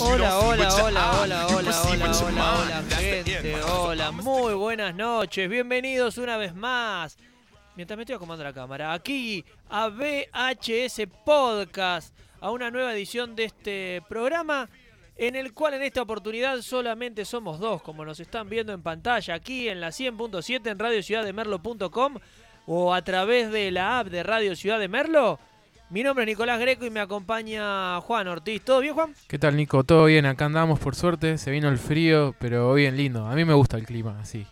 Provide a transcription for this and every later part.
Hola, hola, hola, hola, hola, hola, hola, hola, gente, hola, muy buenas noches, bienvenidos una vez más. Mientras me estoy acomodando la cámara, aquí a VHS Podcast, a una nueva edición de este programa, en el cual en esta oportunidad solamente somos dos, como nos están viendo en pantalla, aquí en la 100.7 en radiociudaddemerlo.com o a través de la app de Radio Ciudad de Merlo. Mi nombre es Nicolás Greco y me acompaña Juan Ortiz. ¿Todo bien, Juan? ¿Qué tal, Nico? Todo bien, acá andamos por suerte. Se vino el frío, pero bien lindo. A mí me gusta el clima, así.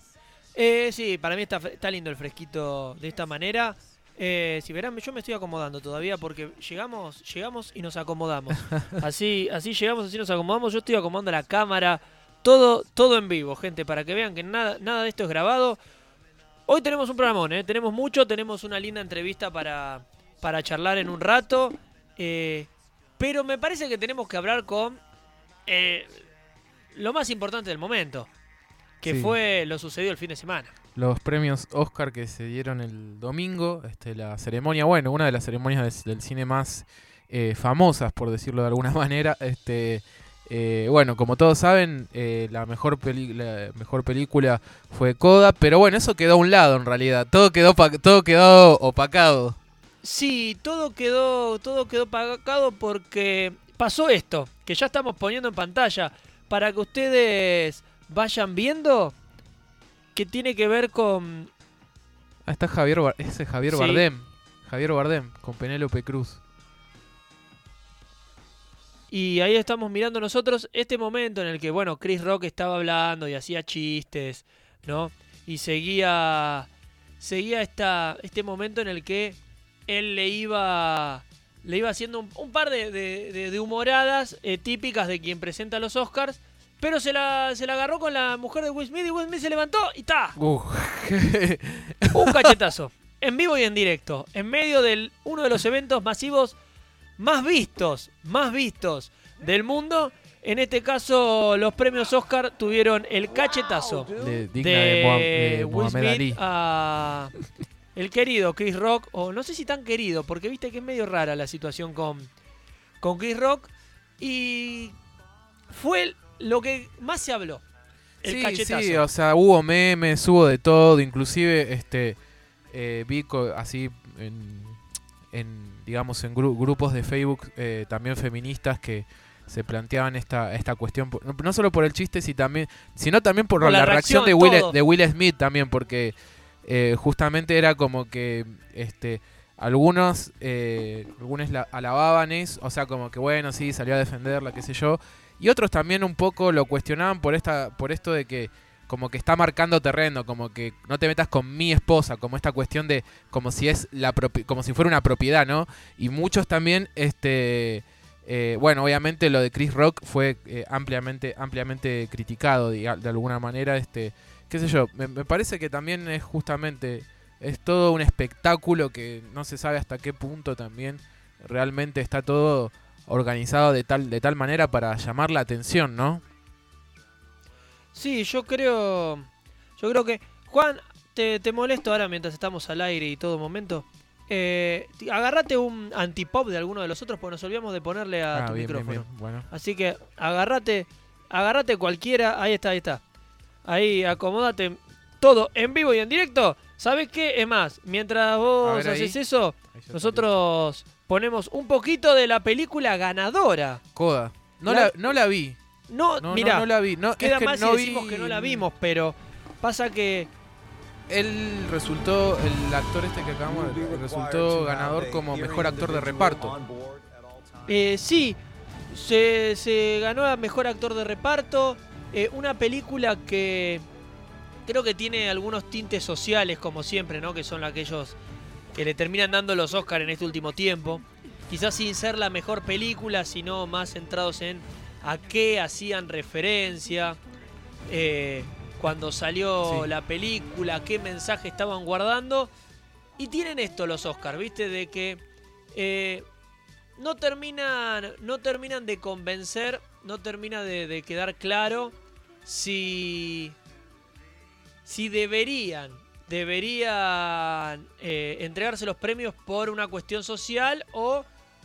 Eh, sí, para mí está, está lindo el fresquito de esta manera. Eh, si verán, yo me estoy acomodando todavía porque llegamos, llegamos y nos acomodamos. Así, así llegamos, así nos acomodamos. Yo estoy acomodando la cámara, todo, todo en vivo, gente, para que vean que nada, nada de esto es grabado. Hoy tenemos un programón, ¿eh? tenemos mucho, tenemos una linda entrevista para, para charlar en un rato. eh, pero me parece que tenemos que hablar con eh, lo más importante del momento, que Sí. fue lo sucedido el fin de semana. Los premios Oscar que se dieron el domingo, este, la ceremonia, bueno, una de las ceremonias del, cine más eh, famosas, por decirlo de alguna manera. Este, eh, bueno, como todos saben, eh, la, mejor película fue Coda, pero bueno, eso quedó a un lado en realidad. Todo quedó, todo quedó opacado. Sí, todo quedó, todo quedó pagado porque pasó esto, que ya estamos poniendo en pantalla, para que ustedes vayan viendo que tiene que ver con... Ah, está Javier, Bar- ese es Javier Sí. Bardem. Javier Bardem, con Penélope Cruz. Y ahí estamos mirando nosotros este momento en el que, bueno, Chris Rock estaba hablando y hacía chistes, ¿no? Y seguía, seguía esta, este momento en el que él le iba, le iba haciendo un, un par de, de- de- de humoradas eh, típicas de quien presenta los Oscars, pero se la, se la agarró con la mujer de Will Smith y Will Smith se levantó y ¡ta! Uh, Un cachetazo. En vivo y en directo. En medio de uno de los eventos masivos más vistos, más vistos del mundo. En este caso, los premios Oscar tuvieron el cachetazo de- digna de, de de Will Smith Ali. a el querido Chris Rock, o no sé si tan querido, porque viste que es medio rara la situación con, con Chris Rock. Y fue lo que más se habló. El sí, cachetazo. sí, o sea, hubo memes, hubo de todo, inclusive este eh, vi así en, en, digamos en gru- grupos de Facebook eh, también feministas que se planteaban esta esta cuestión por- no, solo por el chiste si también sino también por, Por la, la reacción, de Will de Will Smith también porque eh, justamente era como que este algunos eh, algunos la alababan eso, o sea como que bueno sí salió a defenderla qué sé yo y otros también un poco lo cuestionaban por esta por esto de que como que está marcando terreno, como que no te metas con mi esposa, como esta cuestión de como si es la como si fuera una propiedad, ¿no? Y muchos también este eh, bueno, obviamente lo de Chris Rock fue eh, ampliamente ampliamente criticado diga- de alguna manera, este qué sé yo, me parece que también es justamente es todo un espectáculo que no se sabe hasta qué punto también realmente está todo organizado de tal de tal manera para llamar la atención, ¿no? Sí, yo creo. Yo creo que. Juan, te, te molesto ahora mientras estamos al aire y todo momento. Eh, agarrate un antipop de alguno de los otros, porque nos olvidamos de ponerle a Ah, tu bien, micrófono. bien. Bueno. Así que agarrate, agarrate cualquiera. Ahí está, ahí está. Ahí, acomódate todo en vivo y en directo. ¿Sabes qué? Es más, mientras vos ver ahí. haces eso, Ahí nosotros ponemos un poquito de la película ganadora. Coda. No La- la, no la vi. No, No, mira, no, no la vi. No, queda es que mal no si vi- decimos que no la vimos, pero pasa que Él resultó, el actor este que acabamos de resultó ganador como mejor actor de reparto. Eh, sí, se, se ganó a mejor actor de reparto. eh, una película que creo que tiene algunos tintes sociales, como siempre, ¿no? Que son aquellos que le terminan dando los Oscars en este último tiempo. Quizás sin ser la mejor película, sino más centrados en a qué hacían referencia. eh, cuando salió Sí. la película, qué mensaje estaban guardando. Y tienen esto los Oscars, ¿viste? De que eh, no terminan, no terminan de convencer, no termina de, de quedar claro si, si deberían, deberían eh, entregarse los premios por una cuestión social o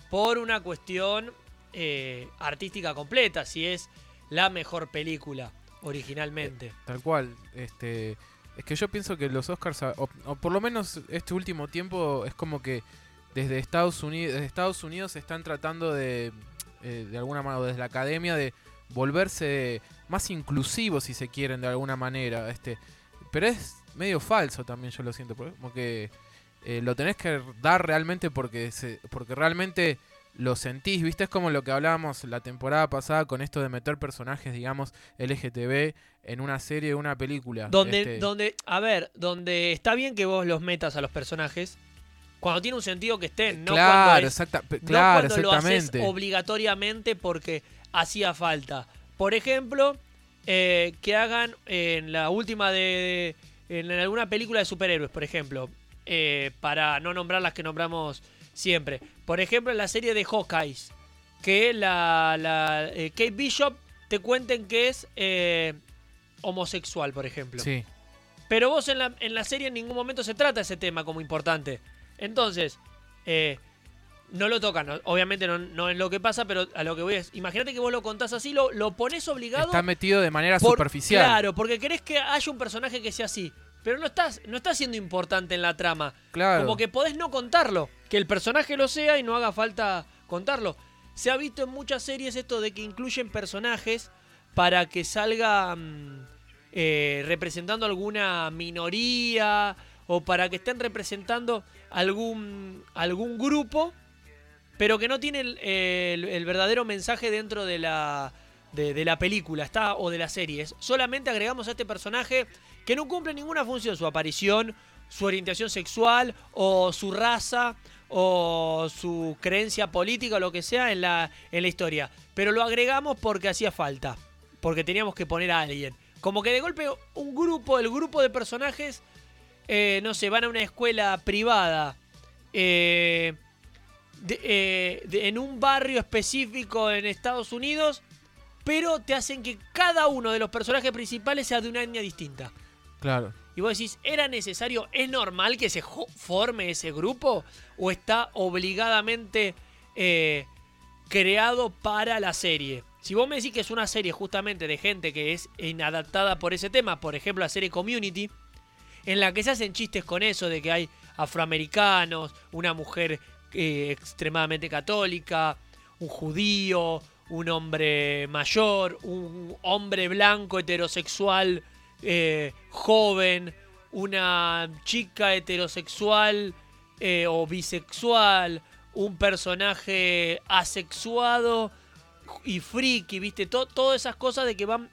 por una cuestión eh, artística completa, si es la mejor película originalmente. Eh, tal cual, este es que yo pienso que los Oscars, o, por lo menos este último tiempo, es como que desde Estados Unidos, desde Estados Unidos están tratando de, de alguna manera, desde la academia, de volverse más inclusivos, si se quieren, de alguna manera. Este, pero es medio falso también, yo lo siento, como que eh, lo tenés que dar realmente porque, se, porque realmente lo sentís, ¿viste? Es como lo que hablábamos la temporada pasada con esto de meter personajes, digamos, LGTB en una serie o una película. Donde, este donde, a ver, donde está bien que vos los metas a los personajes, cuando tiene un sentido que estén, no claro, cuando, claro, lo haces obligatoriamente porque hacía falta. Por ejemplo, eh, que hagan en la última de, en alguna película de superhéroes, por ejemplo, eh, para no nombrar las que nombramos siempre. Por ejemplo, en la serie de Hawkeyes, que la, la eh, Kate Bishop te cuenten que es homosexual, por ejemplo. Sí. Pero vos en la, en la serie en ningún momento se trata ese tema como importante. Entonces, no lo tocan, obviamente no, es lo que pasa, pero a lo que voy es, imagínate que vos lo contás así, lo, lo pones obligado. Está metido de manera superficial. Claro, porque querés que haya un personaje que sea así, pero no estás, no está siendo importante en la trama. Claro. Como que podés no contarlo, que el personaje lo sea y no haga falta contarlo. Se ha visto en muchas series esto de que incluyen personajes para que salga mm, eh, representando alguna minoría o para que estén representando algún, algún grupo pero que no tiene el, verdadero mensaje dentro de la, de, la película está, o de la serie. Solamente agregamos a este personaje que no cumple ninguna función, su aparición, su orientación sexual o su raza o su creencia política o lo que sea en la, en la historia. Pero lo agregamos porque hacía falta, porque teníamos que poner a alguien. Como que de golpe un grupo, el grupo de personajes, eh, no sé, van a una escuela privada. Eh, eh, en un barrio específico en Estados Unidos, pero te hacen que cada uno de los personajes principales sea de una etnia distinta. Claro. Y vos decís, ¿era necesario, es normal que se forme ese grupo? ¿O está obligadamente eh, creado para la serie? Si vos me decís que es una serie justamente de gente que es inadaptada por ese tema, por ejemplo la serie Community, en la que se hacen chistes con eso de que hay afroamericanos, una mujer eh, extremadamente católica, un judío, un hombre mayor, un hombre blanco heterosexual eh, joven, una chica heterosexual eh, o bisexual, un personaje asexuado y friki, ¿viste? todas esas cosas de que van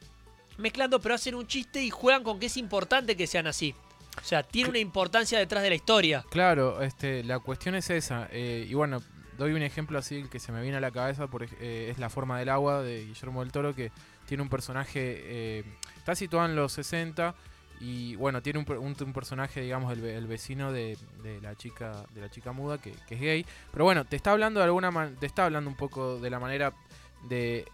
mezclando, pero hacen un chiste y juegan con que es importante que sean así. O sea, tiene una importancia detrás de la historia. Claro, este, la cuestión es esa. Eh, y bueno, doy un ejemplo así que se me viene a la cabeza, por, eh, es La forma del agua de Guillermo del Toro, que tiene un personaje, eh, está situado en los 60 y bueno, tiene un, personaje, digamos, el, vecino de, la chica de la chica muda que, es gay. Pero bueno, te está hablando de alguna te está hablando un poco de la manera de,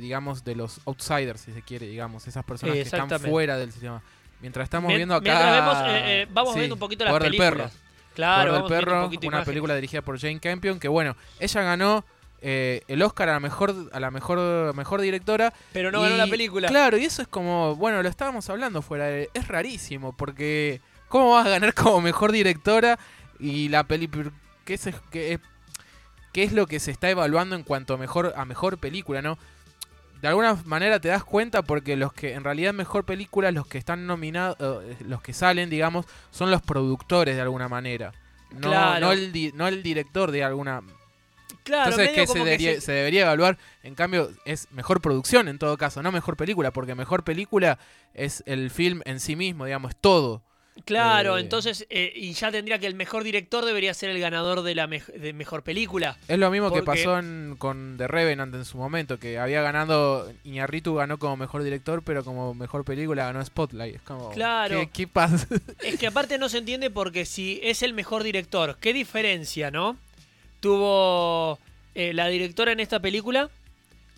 digamos, de los outsiders, si se quiere, digamos, esas personas que están fuera del sistema. Mientras estamos viendo acá. Eh, eh, vamos viendo un poquito las películas. Perro. Claro, perro, una película dirigida por Jane Campion, que bueno, ella ganó eh, el Oscar a la mejor a la mejor mejor directora pero no ganó la película claro y eso es como bueno lo estábamos hablando fuera de, es rarísimo porque cómo vas a ganar como mejor directora y la película qué es qué, qué es lo que se está evaluando en cuanto a mejor a mejor película no de alguna manera te das cuenta porque los que en realidad mejor película, los que están nominados, eh, los que salen, digamos, son los productores de alguna manera. No, no, el, no el director de alguna... Claro, Entonces, ¿qué se, debería, se... debería evaluar? En cambio, es mejor producción en todo caso, no mejor película, porque mejor película es el film en sí mismo, digamos, es todo. Claro, eh, entonces, eh, y ya tendría que el mejor director debería ser el ganador de la mejor película. Es lo mismo que pasó con The Revenant en su momento, que había ganado, Iñarritu ganó como mejor director, pero como mejor película ganó Spotlight. Es como, claro. ¿qué, pasa? Es que aparte no se entiende porque si es el mejor director, ¿qué diferencia, no? Tuvo eh, la directora en esta película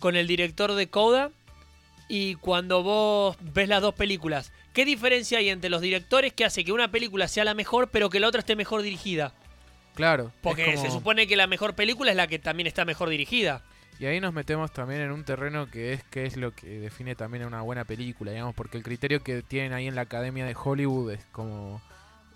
con el director de Coda y cuando vos ves las dos películas, ¿qué diferencia hay entre los directores que hace que una película sea la mejor pero que la otra esté mejor dirigida? Claro. Porque se supone que la mejor película es la que también está mejor dirigida. Y ahí nos metemos también en un terreno que es que es lo que define también una buena película, digamos, porque el criterio que tienen ahí en la Academia de Hollywood es como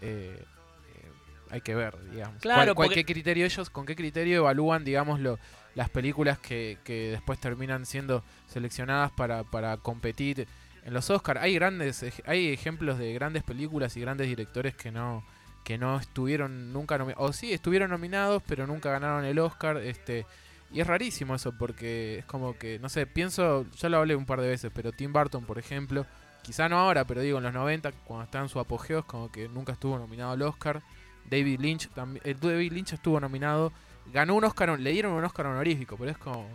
eh, eh, hay que ver, digamos. Claro, qué criterio ellos, con qué criterio evalúan, digamos, lo, las películas que, que después terminan siendo seleccionadas para, para competir en los Oscars. Hay grandes, hay ejemplos de grandes películas y grandes directores que no que no estuvieron nunca nominados, o sí estuvieron nominados, pero nunca ganaron el Oscar, este y es rarísimo eso porque es como que, no sé, pienso, ya lo hablé un par de veces, pero Tim Burton, por ejemplo, quizá no ahora, pero digo en los 90, cuando estaba en su apogeo, es como que nunca estuvo nominado al Oscar. David Lynch, también, el David Lynch estuvo nominado, ganó un Oscar, le dieron un Oscar honorífico, pero es como...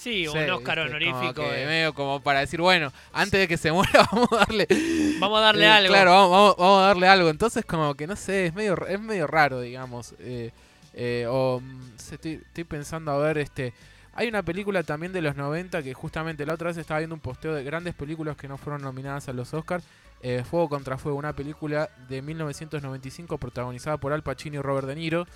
Sí, un Oscar honorífico. Como medio como para decir, bueno, antes de que se muera vamos a darle... Vamos a darle eh, algo. Claro, vamos, vamos, a darle algo. Entonces como que, no sé, es medio, es medio raro, digamos. Eh, eh, o mm, estoy, estoy, pensando a ver, este, hay una película también de los 90 que justamente la otra vez estaba viendo un posteo de grandes películas que no fueron nominadas a los Oscars. Eh, Fuego contra Fuego, una película de 1995 protagonizada por Al Pacino y Robert De Niro,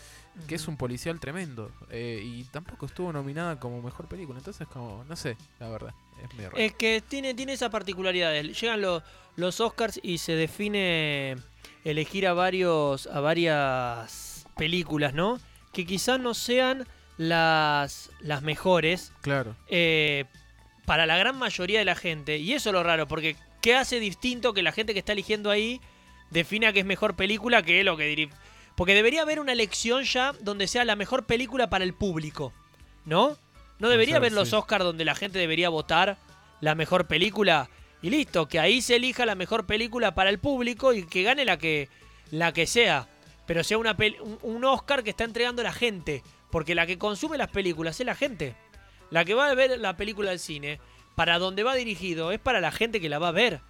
que es un policial tremendo. Eh, y tampoco estuvo nominada como mejor película. Entonces, como, no sé, la verdad. Es, es que tiene, tiene esa particularidad. Llegan los, los Oscars y se define elegir a varios a varias películas, ¿no? Que quizás no sean las, las mejores. Claro. Eh, para la gran mayoría de la gente. Y eso es lo raro, porque ¿qué hace distinto que la gente que está eligiendo ahí defina que es mejor película que lo que diría? Porque debería haber una elección ya donde sea la mejor película para el público, ¿no? No debería haber los Oscars donde la gente debería votar la mejor película y listo, que ahí se elija la mejor película para el público y que gane la que, la que sea pero sea una un, Oscar que está entregando la gente. Porque la que consume las películas es la gente. La que va a ver la película del cine, para donde va dirigido, es para la gente que la va a ver.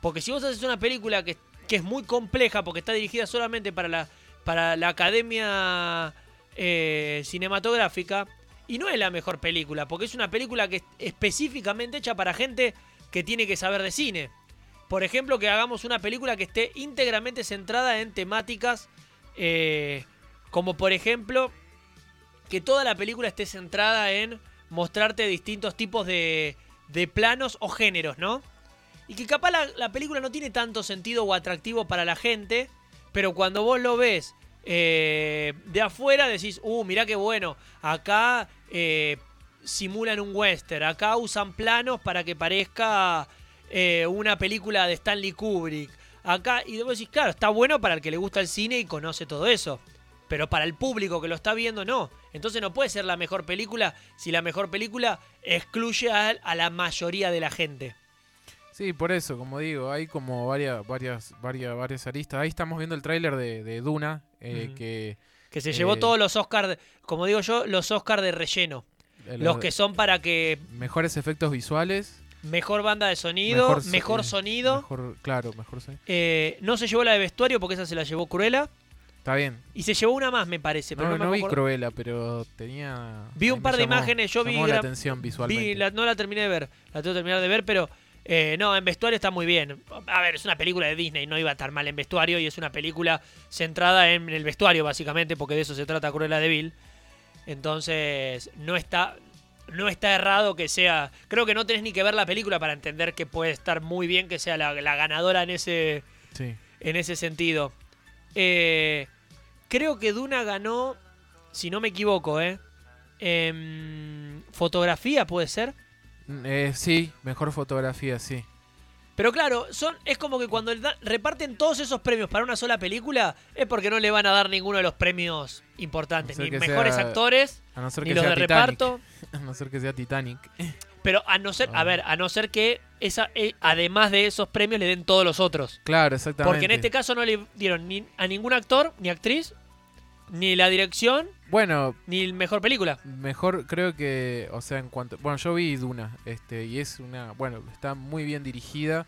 Porque si vos haces una película que, es muy compleja, porque está dirigida solamente para la, para la academia eh, cinematográfica, y no es la mejor película, porque es una película que es específicamente hecha para gente que tiene que saber de cine. Por ejemplo, que hagamos una película que esté íntegramente centrada en temáticas eh, como por ejemplo, que toda la película esté centrada en mostrarte distintos tipos de, de planos o géneros, ¿no? Y que capaz la, película no tiene tanto sentido o atractivo para la gente, pero cuando vos lo ves eh, de afuera decís, uh, mirá qué bueno, acá eh, simulan un western, acá usan planos para que parezca una película de Stanley Kubrick, acá. Y debo decir, claro, está bueno para el que le gusta el cine y conoce todo eso. Pero para el público que lo está viendo, no. Entonces no puede ser la mejor película si la mejor película excluye a, la mayoría de la gente. Sí, por eso, como digo, hay como varias, varias, varias, varias aristas. Ahí estamos viendo el tráiler de, Duna, eh, que... Que se llevó eh, todos los Oscars, como digo yo, los Oscars de relleno. los que son para que... Mejores efectos visuales. Mejor banda de sonido, mejor, sonido. claro, mejor sonido. Eh, no se llevó la de vestuario porque esa se la llevó Cruella. Está bien. Y se llevó una más, me parece. Pero no, vi Cruella, pero tenía. Vi un par de imágenes, yo vi. la atención visualmente. no la terminé de ver, la tengo que terminar de ver, pero. Eh, no, en vestuario está muy bien. A ver, es una película de Disney, no iba a estar mal en vestuario y es una película centrada en el vestuario, básicamente, porque de eso se trata Cruella de Vil. Entonces, no está, no está errado que sea. Creo que no tenés ni que ver la película para entender que puede estar muy bien que sea la, ganadora en ese, en ese sentido. Eh, creo que Duna ganó, si no me equivoco, ¿eh? fotografía, ¿puede ser? Eh, sí, mejor fotografía, sí. Pero claro, son, es como que cuando reparten todos esos premios para una sola película, es porque no le van a dar ninguno de los premios importantes. Ni mejores actores, ni los de reparto. A no ser que sea Titanic. Pero a no ser, a ah. ver, a no ser que esa, eh, además de esos premios le den todos los otros. Claro, exactamente. Porque en este caso no le dieron ni a ningún actor, ni actriz, ni la dirección. Bueno. Ni mejor película. Mejor creo que, o sea, en cuanto... Bueno, yo vi Duna, este, y es una... Bueno, está muy bien dirigida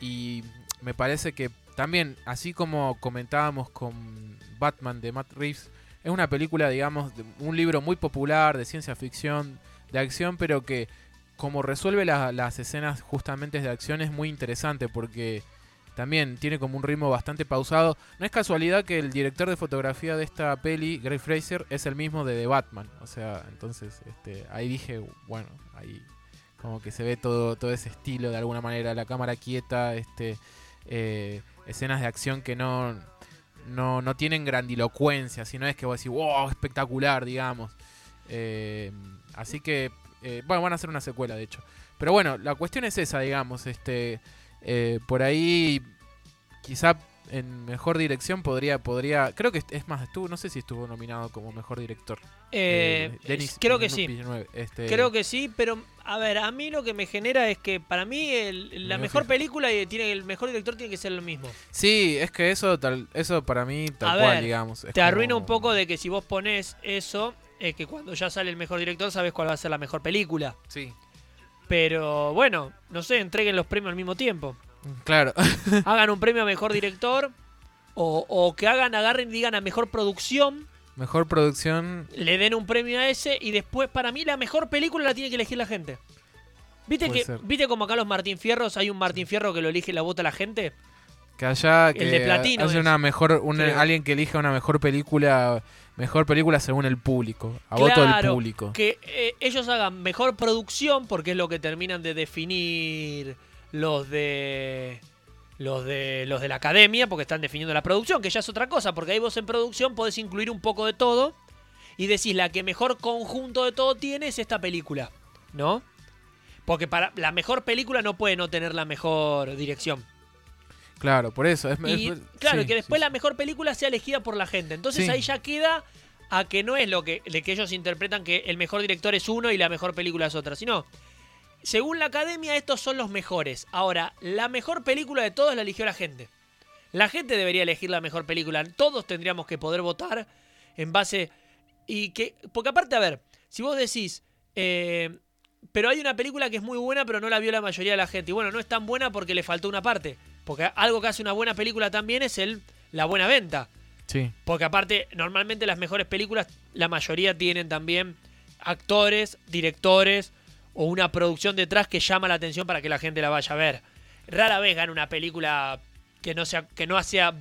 y me parece que también, así como comentábamos con Batman de Matt Reeves, es una película, digamos, de un libro muy popular de ciencia ficción, de acción, pero que como resuelve las escenas justamente de acción es muy interesante porque también tiene como un ritmo bastante pausado. No es casualidad que el director de fotografía de esta peli, Greg Fraser, es el mismo de The Batman. O sea, entonces este, ahí dije, bueno, ahí como que se ve todo, todo ese estilo de alguna manera, la cámara quieta, este, eh, escenas de acción que no, no, no, tienen grandilocuencia, sino es que vos decís, wow, espectacular, digamos. Eh, así que, eh, bueno, van a hacer una secuela, de hecho. Pero bueno, la cuestión es esa, digamos, este, por ahí quizá en mejor dirección podría, podría, creo que es más, estuvo, no sé si estuvo nominado como mejor director. Eh, creo que sí. Este, creo que sí, pero a ver, a mí lo que me genera es que para mí la mejor película y tiene el mejor director tiene que ser lo mismo. Sí, es que eso tal, eso para mí tal cual, digamos. te arruina un poco de que si vos pones eso, es que cuando ya sale el mejor director sabes cuál va a ser la mejor película. Sí. Pero bueno, no sé, entreguen los premios al mismo tiempo. Claro. hagan un premio a mejor director o, o que hagan, agarren y digan a mejor producción Mejor producción. Le den un premio a ese y después, para mí, la mejor película la tiene que elegir la gente. ¿Viste, que, ¿viste como acá los Martín Fierros hay un Martín Fierro que lo elige y la vota la gente? Que allá que el de platino haya una mejor, alguien que elija una mejor película, mejor película según el público, a voto del público. Que eh, ellos hagan mejor producción porque es lo que terminan de definir los de los de, los de la academia, porque están definiendo la producción, que ya es otra cosa, porque ahí vos en producción podés incluir un poco de todo y decís la que mejor conjunto de todo tiene es esta película, ¿no? Porque para la mejor película no puede no tener la mejor dirección. Claro, por eso. Es, claro, que después la mejor película sea elegida por la gente. Entonces ahí ya queda a que no es lo que, de que ellos interpretan que el mejor director es uno y la mejor película es otra, sino según la academia, estos son los mejores. Ahora, la mejor película de todos la eligió la gente. La gente debería elegir la mejor película. Todos tendríamos que poder votar en base. Y que. Porque aparte, a ver, si vos decís. Eh, pero hay una película que es muy buena, pero no la vio la mayoría de la gente. Y bueno, no es tan buena porque le faltó una parte. Porque algo que hace una buena película también es el, la buena venta. Sí. Porque aparte, normalmente las mejores películas, la mayoría tienen también actores, directores o una producción detrás que llama la atención para que la gente la vaya a ver. Rara vez gana una película que no sea que no sea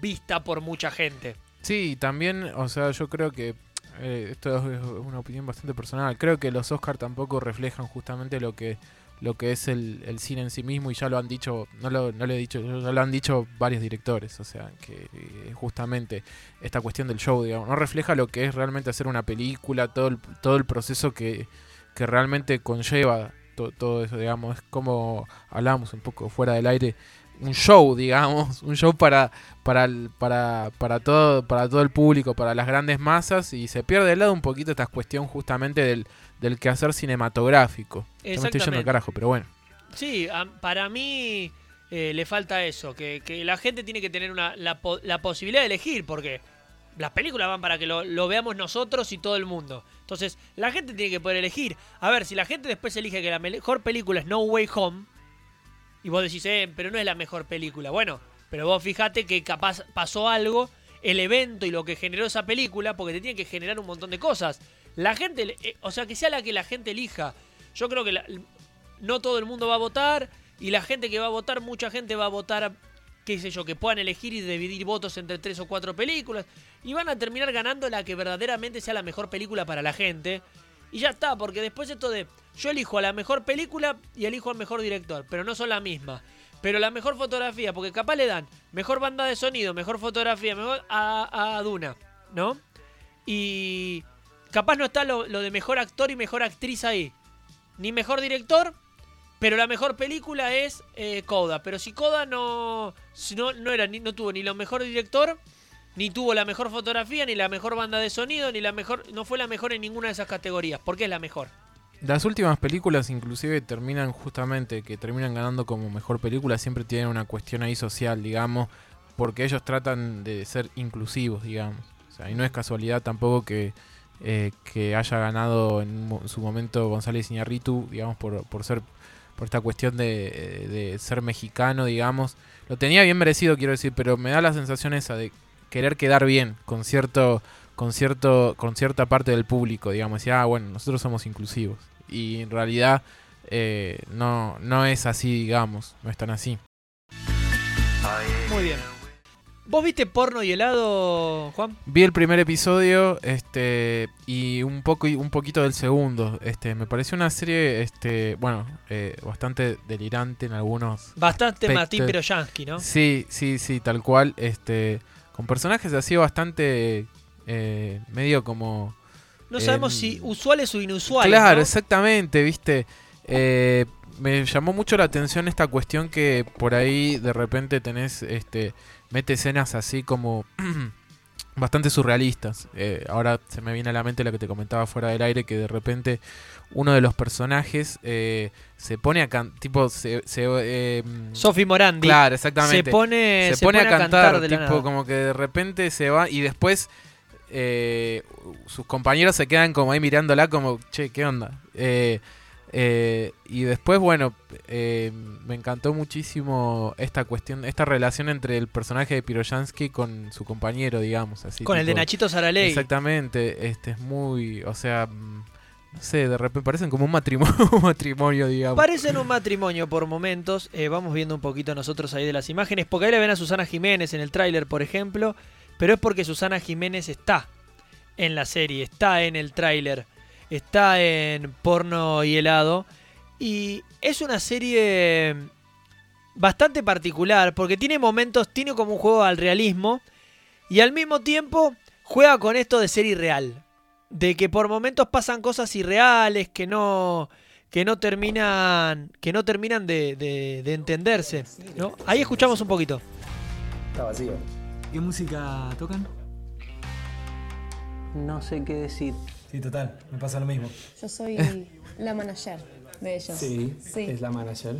vista por mucha gente. Sí, también, o sea, yo creo que eh, esto es una opinión bastante personal. Creo que los Oscars tampoco reflejan justamente lo que lo que es el, cine en sí mismo y ya lo han dicho, no lo, no he dicho, ya lo han dicho varios directores, o sea, que eh, justamente esta cuestión del show, digamos, no refleja lo que es realmente hacer una película, todo el, todo el proceso que, que realmente conlleva todo eso, digamos, es como hablamos un poco fuera del aire, un show, digamos, un show para para para para todo para todo el público, para las grandes masas y se pierde de lado un poquito esta cuestión justamente del, del quehacer cinematográfico. me estoy yendo al carajo, pero bueno. Sí, para mí eh, le falta eso, que, que, la gente tiene que tener una, la, la posibilidad de elegir, porque las películas van para que lo, veamos nosotros y todo el mundo. Entonces, la gente tiene que poder elegir. A ver, si la gente después elige que la mejor película es No Way Home, y vos decís, eh, pero no es la mejor película. Bueno, pero vos fijate que capaz pasó algo, el evento y lo que generó esa película, porque te tiene que generar un montón de cosas. La gente, eh, o sea, que sea la que la gente elija. Yo creo que no todo el mundo va a votar, y la gente que va a votar, mucha gente va a votar qué sé yo, que puedan elegir y dividir votos entre tres o cuatro películas. Y van a terminar ganando la que verdaderamente sea la mejor película para la gente. Y ya está, porque después esto de yo elijo a la mejor película y elijo al mejor director, pero no son la misma. Pero la mejor fotografía, porque capaz le dan mejor banda de sonido, mejor fotografía, mejor a, Duna, ¿no? Y capaz no está lo, de mejor actor y mejor actriz ahí. Ni mejor director, pero la mejor película es eh, Coda. Pero si Coda no, no, no, era, ni, no tuvo ni lo mejor director, ni tuvo la mejor fotografía, ni la mejor banda de sonido, ni la mejor. No fue la mejor en ninguna de esas categorías. ¿Por qué es la mejor? Las últimas películas inclusive terminan justamente, que terminan ganando como mejor película, siempre tienen una cuestión ahí social, digamos, porque ellos tratan de ser inclusivos, digamos. O sea, y no es casualidad tampoco que, eh, que haya ganado en, su momento González Iñarritu, digamos, por, por ser por esta cuestión de, ser mexicano, digamos. Lo tenía bien merecido, quiero decir, pero me da la sensación esa de querer quedar bien con cierto con cierto con cierta parte del público, digamos, decía, ah, bueno, nosotros somos inclusivos. y en realidad eh, no, no es así, digamos, no es tan así. Muy bien. ¿Vos viste porno y helado, Juan? Vi el primer episodio, este, y un poco un poquito del segundo. Este, me pareció una serie, este, bueno, eh, bastante delirante en algunos. Bastante Martín Piroyansky, ¿no? Sí, sí, sí, tal cual. Este, con personajes así bastante eh, medio como. No sabemos si usuales o inusuales. Claro, exactamente, viste. Eh, me llamó mucho la atención esta cuestión que por ahí de repente tenés, este, mete escenas así como bastante surrealistas. Eh, ahora se me viene a la mente lo que te comentaba fuera del aire, que de repente uno de los personajes eh, se pone a cantar, tipo, se, eh, Sophie Morandi. Claro, exactamente. Se pone, se, pone, a cantar, tipo, como que de repente se va y después sus compañeros se quedan como ahí mirándola como, che, ¿qué onda? Eh, eh, y después, bueno, eh, me encantó muchísimo esta cuestión, esta relación entre el personaje de Piroyansky con su compañero, digamos. así Con el de Nachito Saraley. Exactamente, este es muy, o sea, mm, no sé, de repente parecen como un matrimonio, matrimonio digamos. Parecen un matrimonio por momentos. Eh, vamos viendo un poquito nosotros ahí de las imágenes, porque ahí le ven a Susana Jiménez en el tráiler, por ejemplo, pero es porque Susana Jiménez está en la serie, está en el tráiler está en Porno y Helado. Y es una serie bastante particular porque tiene momentos, tiene como un juego al realismo y al mismo tiempo juega con esto de ser irreal. De que por momentos pasan cosas irreales que no, que no terminan, que no terminan de, de entenderse. ¿no? Ahí escuchamos un poquito. Está vacío. ¿Qué música tocan? No sé qué decir. Sí, total, me pasa lo mismo. Yo soy la manager de ellos. Sí, es la manager.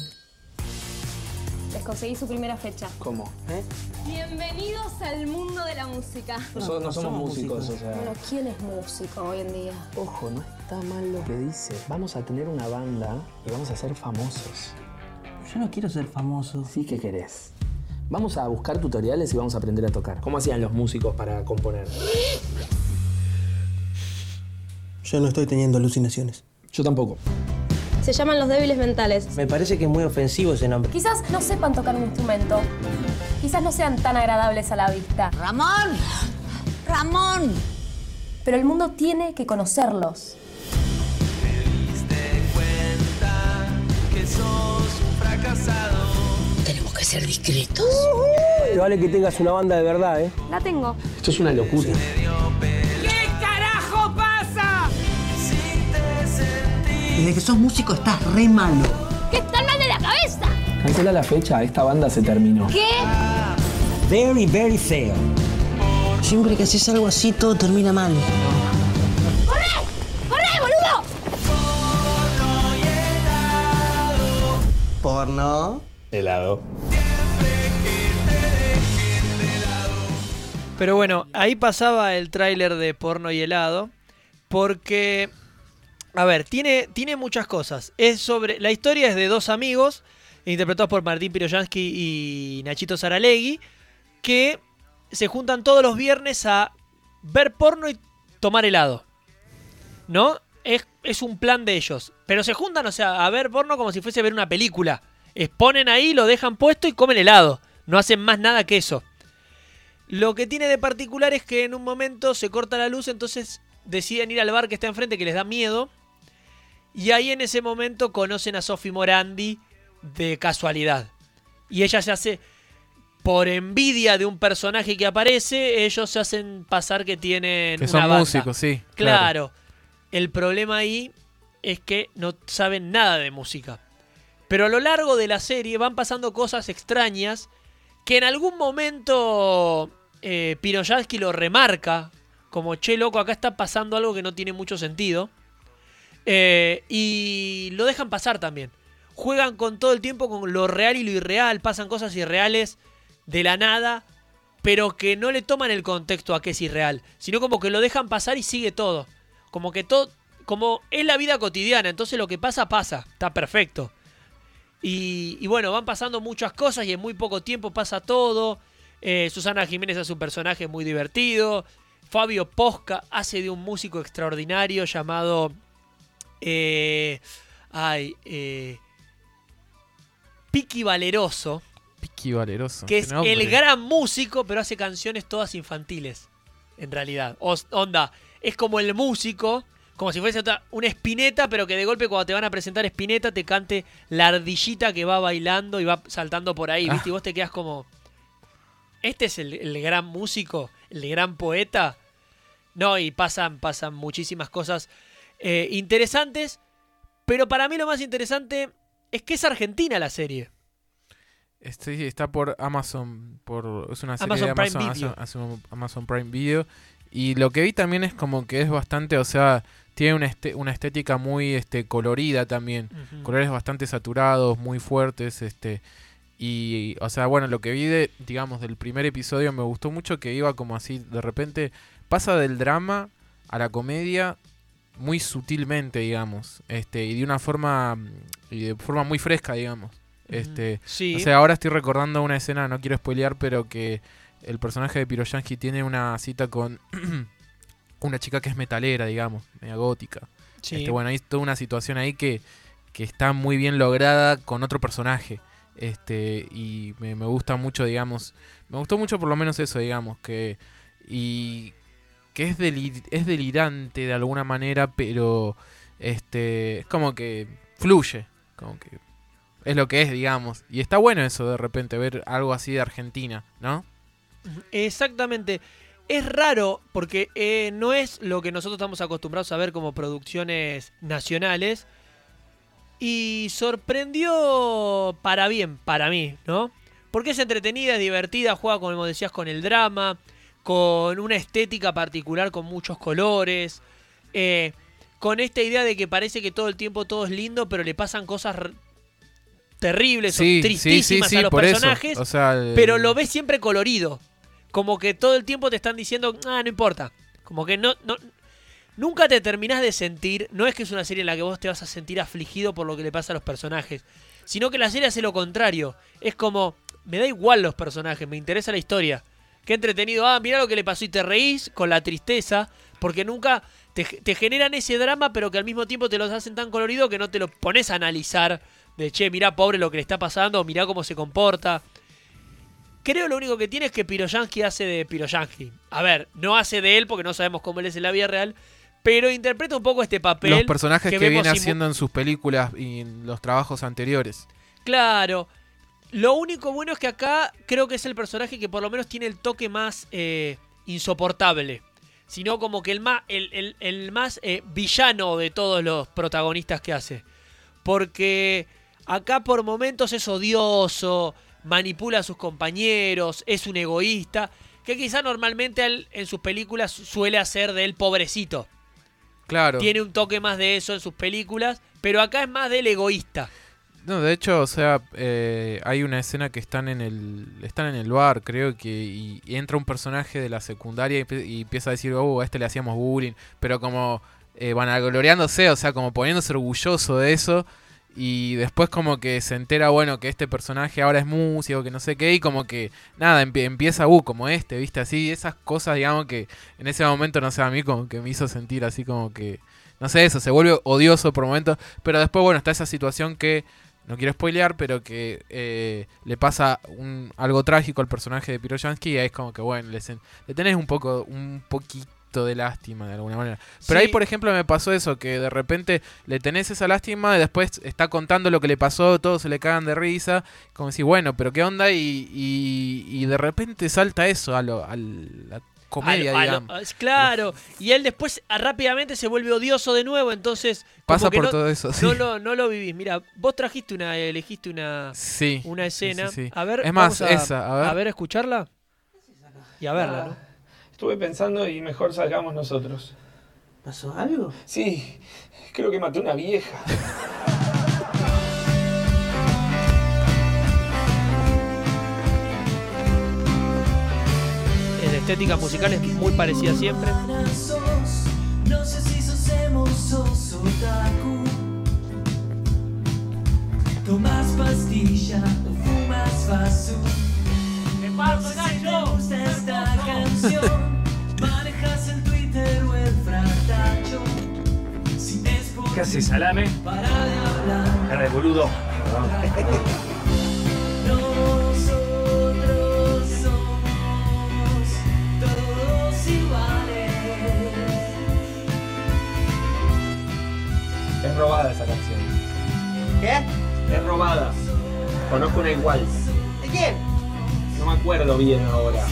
Les conseguí su primera fecha. ¿Cómo? ¿Eh? Bienvenidos al mundo de la música. Nosotros no, somos, músicos, o sea. Bueno, ¿quién es músico hoy en día? Ojo, no está mal lo que dice. Vamos a tener una banda y vamos a ser famosos. Yo no quiero ser famoso. Sí que querés. Vamos a buscar tutoriales y vamos a aprender a tocar. ¿Cómo hacían los músicos para componer? Yo no estoy teniendo alucinaciones. Yo tampoco. Se llaman los débiles mentales. Me parece que es muy ofensivo ese nombre. Quizás no sepan tocar un instrumento. Quizás no sean tan agradables a la vista. ¡Ramón! ¡Ramón! Pero el mundo tiene que conocerlos. Te diste cuenta que sos un fracasado. Tenemos que ser discretos. Te vale que tengas una banda de verdad, ¿eh? La tengo. Esto es una locura. Desde que sos músico estás re malo. ¡Que están mal de la cabeza! Cancela la fecha, esta banda se terminó. ¿Qué? Very, very feo. Siempre que haces algo así, todo termina mal. ¡Corre! ¡Corre, boludo! Porno. Helado. Pero bueno, ahí pasaba el tráiler de porno y helado. Porque a ver, tiene, tiene muchas cosas. Es sobre. La historia es de dos amigos, interpretados por Martín Piroyansky y Nachito Saralegui, que se juntan todos los viernes a ver porno y tomar helado. ¿No? Es, es un plan de ellos. Pero se juntan, o sea, a ver porno como si fuese a ver una película. Exponen ahí, lo dejan puesto y comen helado. No hacen más nada que eso. Lo que tiene de particular es que en un momento se corta la luz, entonces deciden ir al bar que está enfrente, que les da miedo y ahí en ese momento conocen a Sophie Morandi de casualidad. Y ella se hace, por envidia de un personaje que aparece, ellos se hacen pasar que tienen... Que son músicos, sí. Claro. El problema ahí es que no saben nada de música. Pero a lo largo de la serie van pasando cosas extrañas que en algún momento eh, lo remarca. Como, che, loco, acá está pasando algo que no tiene mucho sentido. Eh, y lo dejan pasar también. Juegan con todo el tiempo con lo real y lo irreal. Pasan cosas irreales de la nada. Pero que no le toman el contexto a que es irreal. Sino como que lo dejan pasar y sigue todo. Como que todo. Como es la vida cotidiana. Entonces lo que pasa, pasa. Está perfecto. Y, bueno, van pasando muchas cosas y en muy poco tiempo pasa todo. Eh, Susana Jiménez es un personaje muy divertido. Fabio Posca hace de un músico extraordinario llamado eh, ay, eh, Piki Valeroso, Piqui Valeroso. que es nombre. el gran músico, pero hace canciones todas infantiles, en realidad. O- onda, es como el músico, como si fuese otra- una espineta, pero que de golpe cuando te van a presentar espineta te cante la ardillita que va bailando y va saltando por ahí, ¿viste? Y vos te quedas como... Este es el, el gran músico, el gran poeta. No, y pasan, pasan muchísimas cosas eh, interesantes. Pero para mí lo más interesante es que es argentina la serie. Este, está por Amazon, por es una serie Amazon de Prime Amazon, Video. Amazon, Amazon Prime Video. Y lo que vi también es como que es bastante, o sea, tiene una, este- una estética muy este, colorida también. Colores bastante saturados, muy fuertes, este. Y, o sea, bueno, lo que vi de, digamos, del primer episodio me gustó mucho que iba como así, de repente pasa del drama a la comedia muy sutilmente, digamos, este, y de una forma, y de forma muy fresca, digamos. Este, Sí. o sea, ahora estoy recordando una escena, no quiero spoilear, pero que el personaje de Piroyansky tiene una cita con una chica que es metalera, digamos, media gótica. Sí. Este, bueno, hay toda una situación ahí que, que está muy bien lograda con otro personaje. Este, y me, me gusta mucho, digamos. Me gustó mucho por lo menos eso, digamos, que. Y que es, deli- es delirante de alguna manera, pero este es como que fluye, como que es lo que es, digamos. Y está bueno eso de repente, ver algo así de Argentina, ¿no? Exactamente. Es raro porque eh, no es lo que nosotros estamos acostumbrados a ver como producciones nacionales. Y sorprendió para bien, para mí, ¿no? Porque es entretenida, es divertida, juega, como decías, con el drama, con una estética particular, con muchos colores, eh, con esta idea de que parece que todo el tiempo todo es lindo, pero le pasan cosas terribles Sí, o tristísimas sí, a los personajes, O sea, el- pero lo ves siempre colorido. Como que todo el tiempo te están diciendo, ah, no importa. Como que no, no, nunca te terminás de sentir, no es que es una serie en la que vos te vas a sentir afligido por lo que le pasa a los personajes, sino que la serie hace lo contrario. Es como, me da igual los personajes, me interesa la historia. Qué entretenido, ah, mira lo que le pasó y te reís con la tristeza, porque nunca te, te generan ese drama, pero que al mismo tiempo te los hacen tan colorido que no te lo pones a analizar de, che, mirá pobre lo que le está pasando, mirá cómo se comporta. Creo lo único que tiene es que Piroyansky hace de Piroyansky. A ver, no hace de él porque no sabemos cómo él es en la vida real, pero interpreta un poco este papel. los personajes que, vemos viene haciendo en sus películas y en los trabajos anteriores. Claro. Lo único bueno es que acá creo que es el personaje que por lo menos tiene el toque más eh, insoportable. Sino como que el más, el, el- el más eh, villano de todos los protagonistas que hace. Porque acá por momentos es odioso, manipula a sus compañeros, es un egoísta. Que quizá normalmente él, en sus películas suele hacer de él pobrecito. Claro. Tiene un toque más de eso en sus películas, pero acá es más del egoísta. No, de hecho, o sea, eh, hay una escena que están en el están en el bar, creo que y, entra un personaje de la secundaria y, empie- y empieza a decir, "Oh, a este le hacíamos bullying", pero como eh, vanagloriándose, o sea, como poniéndose orgulloso de eso y después como que se entera, bueno, que este personaje ahora es músico, que no sé qué y como que nada, empie- empieza uh, como este, ¿viste? Así esas cosas, digamos que en ese momento no sé, a mí como que me hizo sentir así como que no sé, eso, se vuelve odioso por momentos, pero después bueno, está esa situación que no quiero spoilear, pero que eh, le pasa un, algo trágico al personaje de Piroyansky y ahí es como que, bueno, le, le tenés un poco, un poquito de lástima de alguna manera. Pero Sí. ahí, por ejemplo, me pasó eso, que de repente le tenés esa lástima y después está contando lo que le pasó, todos se le cagan de risa, como decir, bueno, pero qué onda y, y, y de repente salta eso a, lo, a la comedia, A lo- a lo- digamos. es claro, y él después ah, rápidamente se vuelve odioso de nuevo, entonces Pasa por no, todo eso, sí. no lo, no lo vivís. Mira, vos trajiste una, elegiste una, Sí, una escena. sí, sí. A ver, Es más, a, esa, a ver. a ver, escucharla y a verla, ¿no? Estuve pensando y mejor salgamos nosotros. ¿Pasó algo? Sí, creo que maté una vieja. estética musical es muy parecida siempre. No sé si sos emo, sos otaku. Tomas pastilla o fumas fasu. ¡Me parto, te gusta esta canción, manejas el Twitter o el fratacho. Si es por ¿Qué ese salame? Cara de boludo. esa canción. ¿Qué? Es robada. Conozco una igual. ¿De quién? No me acuerdo bien ahora.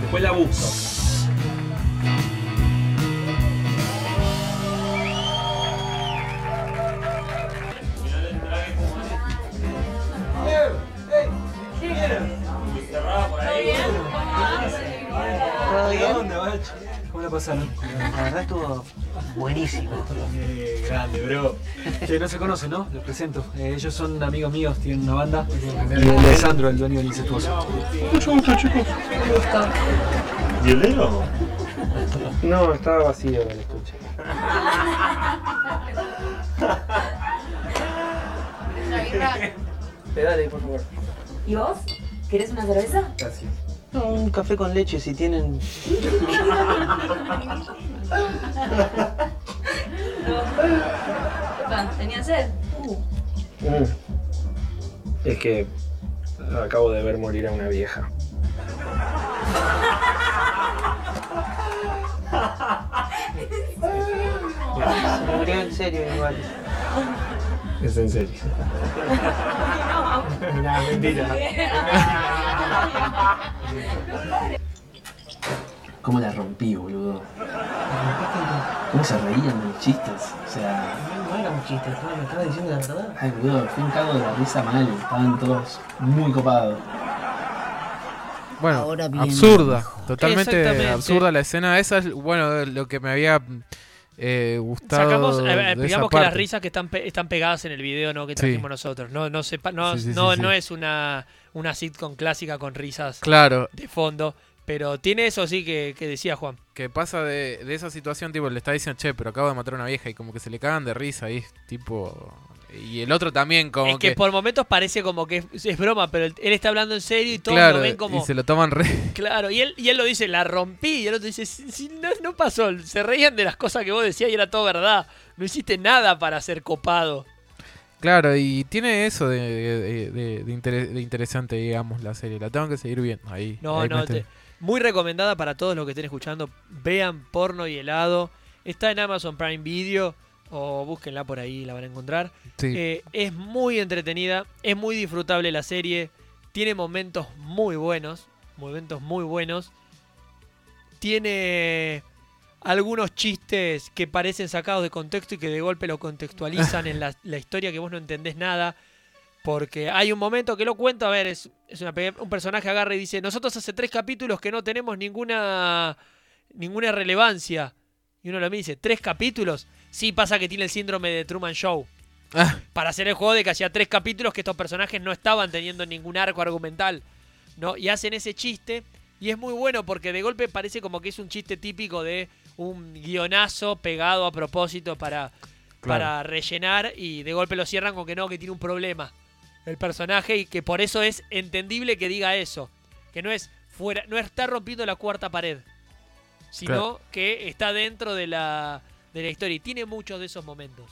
Después la busco. ¿Todo bien? ¿Cómo la pasaron? La verdad estuvo buenísimo. Eh, grande, bro. Che, no se conocen, ¿no? Les presento. Eh, ellos son amigos míos, tienen una banda. Y Alessandro, el dueño del incestuoso. Mucho gusto, chicos. ¿Violero? No, estaba vacío el estuche. Pedale, por favor. ¿Y vos? ¿Querés una cerveza? Gracias. No, un café con leche si tienen. ¿Tenía sed? Mm. Es que acabo de ver morir a una vieja. Se murió en serio igual. Es en serio. Nah, mentira. ¿Cómo la rompí, boludo? ¿Cómo se reían de mis chistes? O sea, No era un chiste, estaba- me estaba diciendo la verdad. ay, boludo, fue un cago de la risa mal. Estaban todos muy copados. Bueno, Ahora absurda, totalmente absurda la escena. Esa es, bueno, lo que me había eh, gustado. Sacamos, eh, de esa digamos que las risas que están, pe- están pegadas en el video ¿no? que Sí. trajimos nosotros. No, no, sepa- no, Sí, sí, sí, no, sí. no es una, una sitcom clásica con risas Claro, de fondo, pero tiene eso sí que, que decía Juan. que pasa de, de esa situación, tipo, le está diciendo, che, pero acabo de matar a una vieja y como que se le cagan de risa y es tipo... Y el otro también como es que, por momentos parece como que es, es broma, pero él, está hablando en serio y todos claro, lo ven como... y se lo toman re... Claro, y él, y él lo dice, la rompí, y el otro dice, "Sí, sí, no, no pasó, se reían de las cosas que vos decías y era todo verdad, no hiciste nada para ser copado. Claro, y tiene eso de, de, de- de intere- de interesante, digamos, la serie. La tengo que seguir viendo. Ahí. No, ahí no, te- muy recomendada para todos los que estén escuchando. Vean porno y helado. Está en Amazon Prime Video o búsquenla por ahí, la van a encontrar. Sí. Eh, es muy entretenida, es muy disfrutable la serie. Tiene momentos muy buenos, momentos muy buenos. Tiene algunos chistes que parecen sacados de contexto y que de golpe lo contextualizan en la, la historia que vos no entendés nada. Porque hay un momento que lo cuento, a ver, es, es una un personaje agarra y dice, nosotros hace tres capítulos que no tenemos ninguna, ninguna relevancia. Y uno lo mira y dice, ¿tres capítulos? Sí, pasa que tiene el síndrome de Truman Show. Ah, Para hacer el juego de que hacía tres capítulos que estos personajes no estaban teniendo ningún arco argumental. ¿no? Y hacen ese chiste. Y es muy bueno porque de golpe parece como que es un chiste típico de un guionazo pegado a propósito para, para rellenar. Y de golpe lo cierran con que no, que tiene un problema el personaje. Y que por eso es entendible que diga eso. Que no es fuera, no está rompiendo la cuarta pared. Sino Claro. que está dentro de la, de la historia. Y tiene muchos de esos momentos.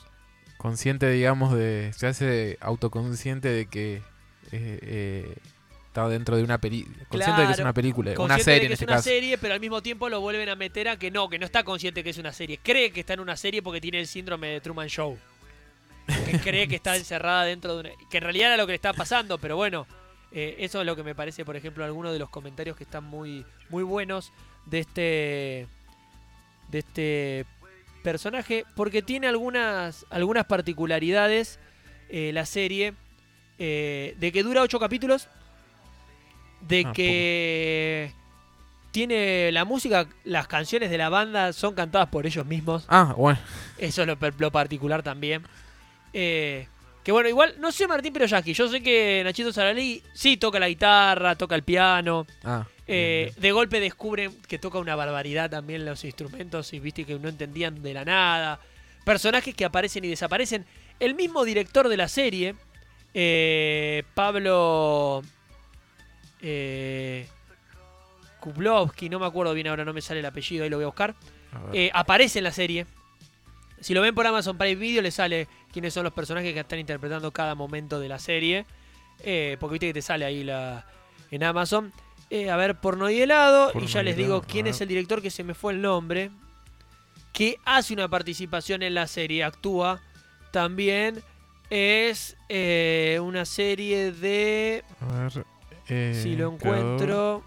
consciente, digamos, de... Se hace autoconsciente de que... eh, eh, está dentro de una película. Consciente de que es una película. Una serie de en que este es una caso. serie, pero al mismo tiempo lo vuelven a meter a que no, que no está consciente que es una serie. Cree que está en una serie porque tiene el síndrome de Truman Show. Que cree que está encerrada dentro de una... Que en realidad era lo que le estaba pasando, pero bueno, eh, eso es lo que me parece, por ejemplo, algunos de los comentarios que están muy, muy buenos de este... De este personaje, porque tiene algunas, algunas particularidades eh, la serie, eh, de que dura ocho capítulos, de Ah, que tiene la música, las canciones de la banda son cantadas por ellos mismos. Ah, bueno. Eso es lo, lo particular también. Eh, que bueno, igual, no sé Martín Peroyaki, yo sé que Nachito Saralí sí toca la guitarra, toca el piano. Ah, Eh, de golpe descubren que toca una barbaridad también los instrumentos y viste que no entendían de la nada. Personajes que aparecen y desaparecen. El mismo director de la serie, eh, Pablo eh, Kublowski, no me acuerdo bien ahora, no me sale el apellido, ahí lo voy a buscar. a aparece en la serie. Si lo ven por Amazon Prime Video, les sale quiénes son los personajes que están interpretando cada momento de la serie. Eh, porque viste que te sale ahí la, en Amazon. Eh, a ver, porno y helado. Porno y ya les digo quién es el director que se me fue el nombre. Que hace una participación en la serie, actúa también. Es eh, una serie de. A ver. Si lo encuentro.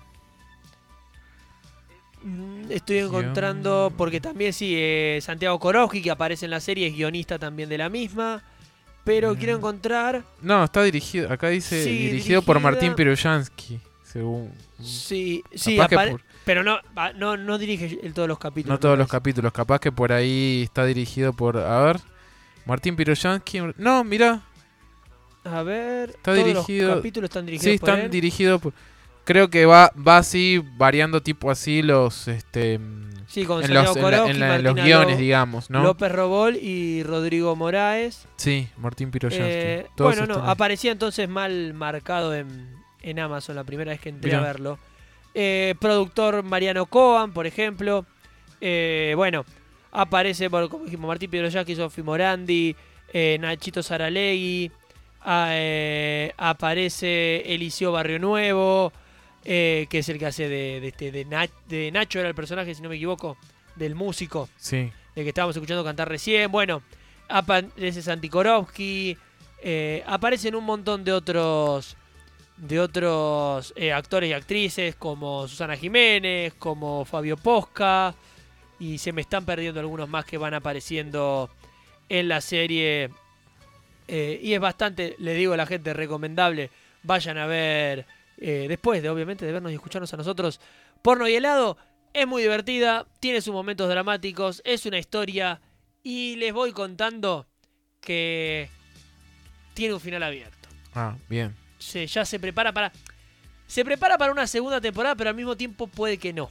Estoy encontrando. Porque también sí, eh, Santiago Korowski, que aparece en la serie, es guionista también de la misma. Pero Mm. quiero encontrar. No, está dirigido. Acá dice Sí, dirigido por Martín Piroyansky. Según. Sí, sí, por- pero no, no, no dirige el- todos los capítulos. No todos los capítulos. Capaz que por ahí está dirigido por. A ver. Martín Piroyansky. No, mira. A ver. Está todos dirigido. Los capítulos están dirigidos Sí, por están él. dirigidos por. Creo que va, va así, variando tipo así los. Este, Sí, con en los, en la- en guiones, digamos, ¿no? López Robol y Rodrigo Moraes. Sí, Martín Piroyansky. Eh, bueno, no, ahí. aparecía entonces mal marcado en, en Amazon la primera vez que entré a verlo. Eh, productor Mariano Coan, por ejemplo. Eh, bueno, aparece, por, como dijimos, Martín Piroyaki, Sofi Morandi, Nachito Saralegui. ah, aparece Eliseo Barrio Nuevo, eh, que es el que hace de, de este, de, Na- de Nacho, era el personaje, si no me equivoco, del músico Sí. el que estábamos escuchando cantar recién. Bueno, aparece Santi Korowski, eh, aparecen un montón de otros de otros eh, actores y actrices como Susana Jiménez, como Fabio Posca y se me están perdiendo algunos más que van apareciendo en la serie Eh, y es bastante, le digo a la gente, recomendable. Vayan a ver, eh, después de obviamente de vernos y escucharnos a nosotros, Porno y helado. Es muy divertida, tiene sus momentos dramáticos, es una historia y les voy contando que tiene un final abierto. Ah, bien. Se, ya se prepara para... Se prepara para una segunda temporada, pero al mismo tiempo puede que no.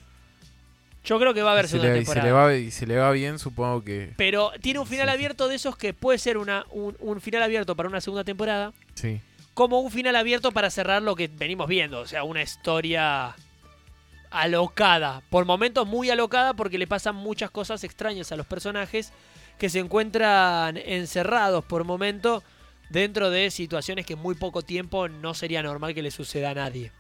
Yo creo que va a haber segunda le, y se temporada. le va, y se le va bien, supongo que. Pero tiene un final abierto de esos que puede ser una, un, un final abierto para una segunda temporada, Sí. Como un final abierto para cerrar lo que venimos viendo. O sea, una historia alocada. Por momentos muy alocada porque le pasan muchas cosas extrañas a los personajes que se encuentran encerrados por momento dentro de situaciones que en muy poco tiempo no sería normal que le suceda a nadie.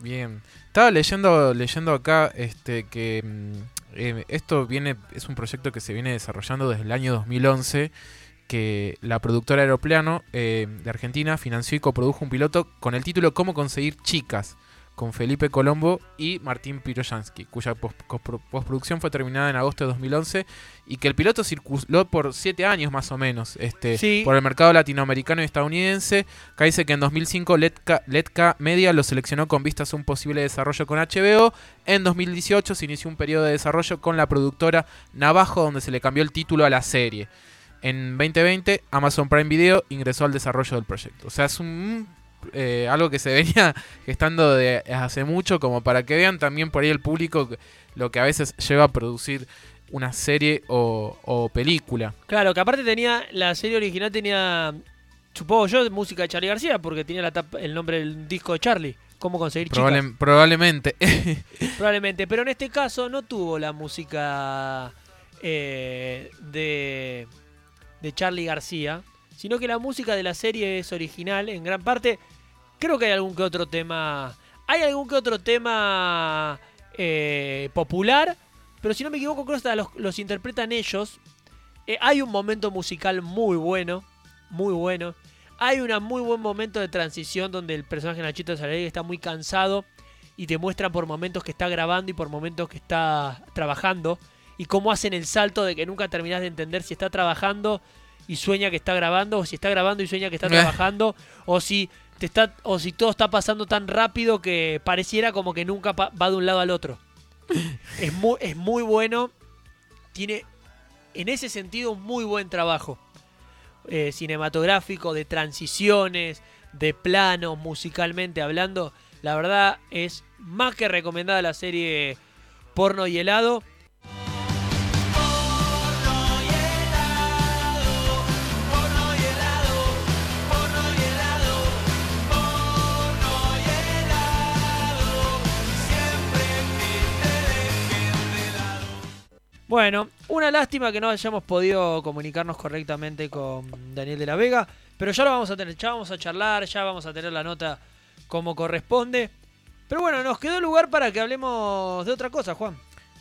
Bien. Estaba leyendo, leyendo acá este que mm, eh, esto viene, es un proyecto que se viene desarrollando desde el año 2011, que la productora Aeroplano eh, de Argentina financió y coprodujo un piloto con el título Cómo conseguir chicas, con Felipe Colombo y Martín Piroyansky, cuya postproducción fue terminada en agosto de 2011 y que el piloto circuló por siete años más o menos este, Sí. por el mercado latinoamericano y estadounidense. Acá dice que en 2005 Letka, Letka Media lo seleccionó con vistas a un posible desarrollo con HBO. En 2018 se inició un periodo de desarrollo con la productora Navajo donde se le cambió el título a la serie. En 2020 Amazon Prime Video ingresó al desarrollo del proyecto. O sea, es un eh, algo que se venía gestando de hace mucho, como para que vean también por ahí el público lo que a veces lleva a producir una serie o, o película. Claro, que aparte tenía, la serie original tenía, supongo yo, música de Charlie García, porque tenía la tapa- el nombre del disco de Charlie. ¿Cómo conseguir chicas? Probable- probablemente. Probablemente, pero en este caso no tuvo la música eh, de, de Charlie García, sino que la música de la serie es original en gran parte. Creo que hay algún que otro tema. Hay algún que otro tema eh, popular, pero si no me equivoco, creo que los, interpretan ellos. Eh, hay un momento musical muy bueno, muy bueno. Hay un muy buen momento de transición donde el personaje Nachito Saralegui está muy cansado y te muestran por momentos que está grabando y por momentos que está trabajando y cómo hacen el salto de que nunca terminás de entender si está trabajando y sueña que está grabando o si está grabando y sueña que está Eh. trabajando o si te está o si todo está pasando tan rápido que pareciera como que nunca va de un lado al otro. es muy es muy bueno, tiene en ese sentido un muy buen trabajo eh, cinematográfico, de transiciones, de planos, musicalmente hablando. La verdad es más que recomendada la serie Porno y helado. Bueno, una lástima que no hayamos podido comunicarnos correctamente con Daniel de la Vega, pero ya lo vamos a tener, ya vamos a charlar, ya vamos a tener la nota como corresponde. Pero bueno, nos quedó lugar para que hablemos de otra cosa, Juan.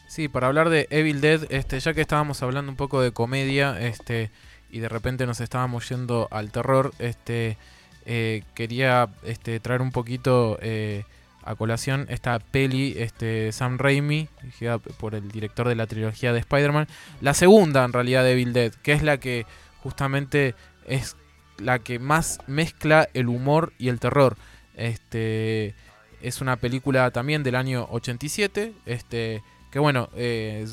Sí, para hablar de Evil Dead, este, ya que estábamos hablando un poco de comedia, este, y de repente nos estábamos yendo al terror, este, eh, quería este, traer un poquito eh, a colación esta peli, este, Sam Raimi, dirigida por el director de la trilogía de Spider-Man, la segunda en realidad de Evil Dead, que es la que justamente es la que más mezcla el humor y el terror. Este es una película también del año 87, este que bueno, eh,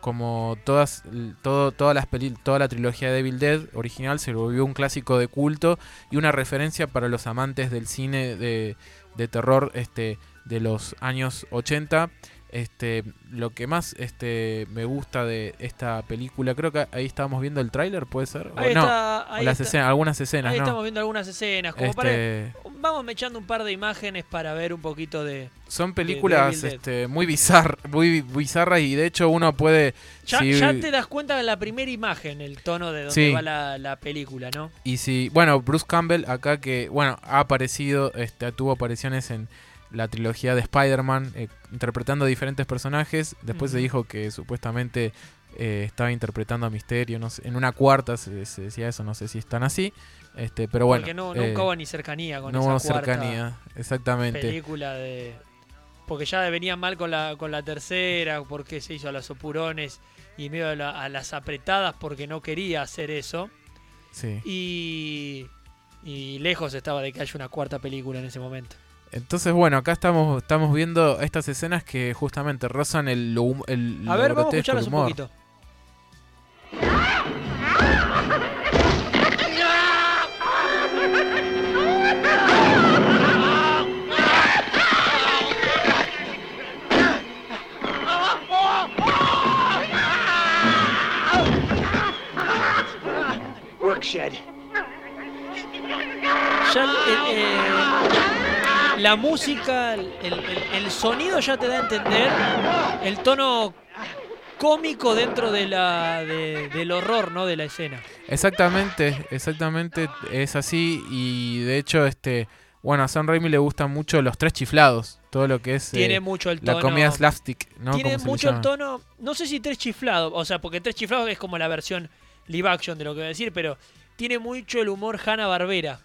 como todas todo, todas las peli- toda la trilogía de Evil Dead original se volvió un clásico de culto y una referencia para los amantes del cine de, de terror este de los años 80. Este, lo que más este, me gusta de esta película, creo que ahí estábamos viendo el tráiler, ¿puede ser? O no, está, o ahí las está. escenas, algunas escenas, Ahí ¿no? estamos viendo algunas escenas, como Este- para... Vamos echando un par de imágenes para ver un poquito de... Son de- de películas este, muy bizar, muy bizarras y de hecho uno puede Ya, si- ya te das cuenta de la primera imagen, el tono de donde Sí. va la, la película, ¿no? Y si, bueno, Bruce Campbell acá que, bueno, ha aparecido, este, tuvo apariciones en la trilogía de Spider-Man, eh, interpretando diferentes personajes. Después se dijo que supuestamente eh, estaba interpretando a Misterio, no sé, en una cuarta se, se decía eso, no sé si están así. Este, pero bueno. Porque no, eh, nunca hubo ni cercanía con no esa hubo cuarta cercanía, exactamente. película de... Porque ya venía mal con la, con la tercera, porque se hizo a los opurones y medio a, la- a las apretadas porque no quería hacer eso. Sí. Y, y lejos estaba de que haya una cuarta película en ese momento. Entonces, bueno, acá estamos, estamos viendo estas escenas que justamente rozan el, lo hum- el A ver, vamos a el escucharlas un poquito. Workshed. La música, el, el- el sonido ya te da a entender el tono cómico dentro de la, de- del horror, ¿no? De la escena. Exactamente, exactamente es así y de hecho este bueno a Sam Raimi le gustan mucho los tres chiflados, todo lo que es Tiene eh, mucho el la tono- comida slapstick, ¿no? Tiene mucho el tono, no sé si tres chiflados, o sea, porque tres chiflados es como la versión live action de lo que voy a decir, pero tiene mucho el humor Hanna Barbera.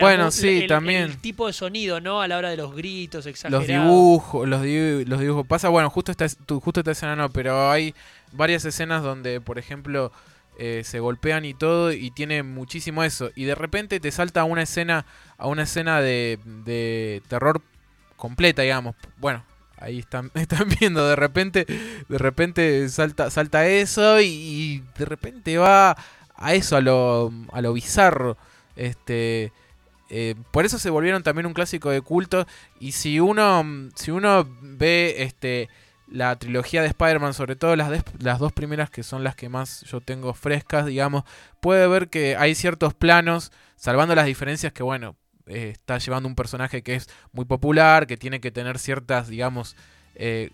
Bueno, sí, también. El tipo de sonido, ¿no? A la hora de los gritos exagerados. Los dibujos, los, dibu- los dibujos. Pasa, bueno, justo esta, justo esta escena no, pero hay varias escenas donde, por ejemplo, eh, se golpean y todo y tiene muchísimo eso. Y de repente te salta a una escena, a una escena de, de terror completa, digamos. Bueno, ahí están, están viendo, de repente, de repente salta, salta eso y, y de repente va a eso, a lo, a lo bizarro. Este. Eh, por eso se volvieron también un clásico de culto. Y si uno, mm, si uno ve este, la trilogía de Spider-Man, sobre todo las, las dos primeras que son las que más yo tengo frescas, digamos, puede ver que hay ciertos planos, salvando las diferencias que, bueno, eh, está llevando un personaje que es muy popular, que tiene que tener ciertas, digamos, eh,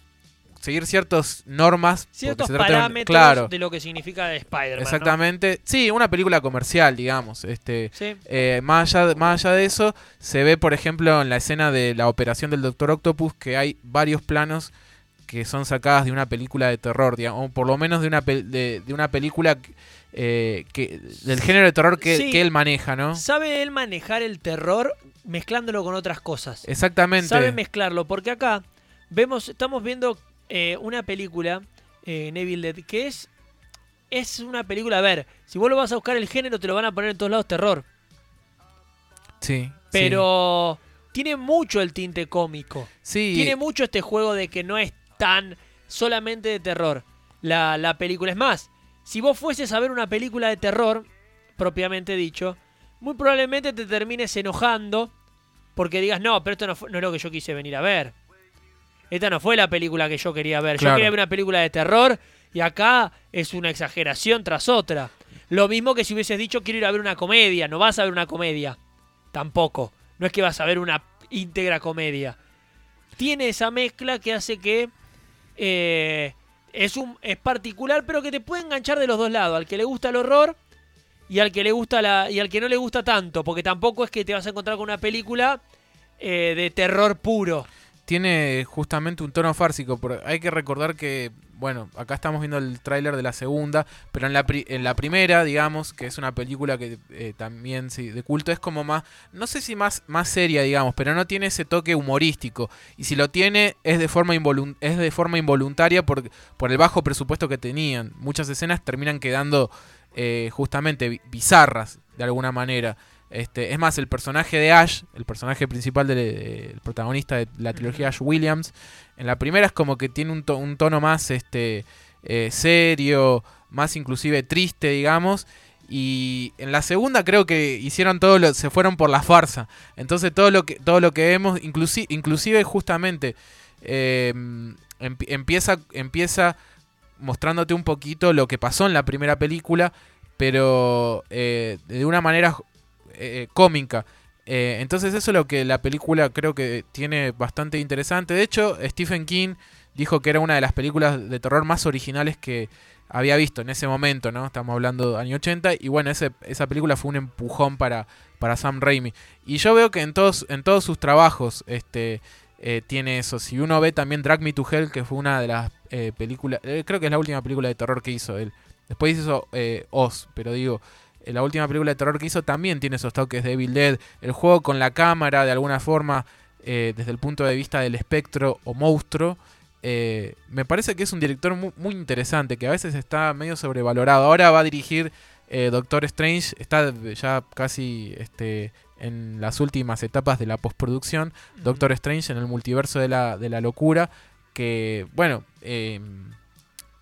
seguir ciertas normas. Ciertos trata de parámetros claro, de lo que significa de Spider-Man. ¿no? Exactamente. Sí, una película comercial, digamos. Este, Sí. eh, más, allá, más allá de eso, se ve, por ejemplo, en la escena de la operación del Doctor Octopus que hay varios planos que son sacadas de una película de terror, digamos, o por lo menos de una, pel- de, de una película eh, que del género de terror que, Sí. que él maneja, ¿no? Sabe él manejar el terror mezclándolo con otras cosas. Exactamente. Sabe mezclarlo, porque acá vemos, estamos viendo eh, una película, eh, Neville Dead, que es, es una película, a ver, si vos lo vas a buscar el género, te lo van a poner en todos lados terror. Sí. Pero tiene mucho el tinte cómico. Sí. Tiene mucho este juego de que no es tan solamente de terror la, la película. Es más, si vos fueses a ver una película de terror, propiamente dicho, muy probablemente te termines enojando porque digas, no, pero esto no, fue- no es lo que yo quise venir a ver. Esta no fue la película que yo quería ver. Yo quería ver una película de terror y acá es una exageración tras otra. Lo mismo que si hubieses dicho quiero ir a ver una comedia. No vas a ver una comedia. Tampoco. No es que vas a ver una íntegra comedia. Tiene esa mezcla que hace que eh, es, un, es particular, pero que te puede enganchar de los dos lados. Al que le gusta el horror y al que le gusta la. y al que no le gusta tanto. Porque tampoco es que te vas a encontrar con una película eh, de terror puro. Tiene justamente un tono fársico. pero hay que recordar que. Bueno, acá estamos viendo el tráiler de la segunda, pero en la, pri- en la primera, digamos, que es una película que eh, también sí, de culto, es como más, no sé si más, más seria, digamos, pero no tiene ese toque humorístico. Y si lo tiene, es de forma, es de forma involuntaria por, por el bajo presupuesto que tenían. Muchas escenas terminan quedando eh, justamente bi- bizarras, de alguna manera. Este, es más, el personaje de Ash, el personaje principal del el protagonista de la trilogía Ash Williams, en la primera es como que tiene un, to- un tono más este, eh, serio, más inclusive triste, digamos. Y en la segunda creo que hicieron todo lo, se fueron por la farsa. Entonces todo lo que, todo lo que vemos, inclusi- inclusive justamente, empi- empieza, empieza mostrándote un poquito lo que pasó en la primera película, pero eh, de una manera eh, cómica. Eh, entonces eso es lo que la película creo que tiene bastante interesante. De hecho, Stephen King dijo que era una de las películas de terror más originales que había visto en ese momento, ¿no? Estamos hablando de año 80 y bueno, esa película fue un empujón para, para Sam Raimi. Y yo veo que en todos, en todos sus trabajos este, eh, tiene eso. Si uno ve también Drag Me to Hell, que fue una de las eh, películas, eh, creo que es la última película de terror que hizo él. Después hizo eh, Oz, pero digo, eh, la última película de terror que hizo también tiene esos toques de Evil Dead. El juego con la cámara, de alguna forma, eh, desde el punto de vista del espectro o monstruo. eh, me parece que es un director mu- muy, interesante, que a veces está medio sobrevalorado. Ahora va a dirigir eh, Doctor Strange, está ya casi este, en las últimas etapas de la postproducción. Doctor Strange en el multiverso de la, de la locura, que bueno,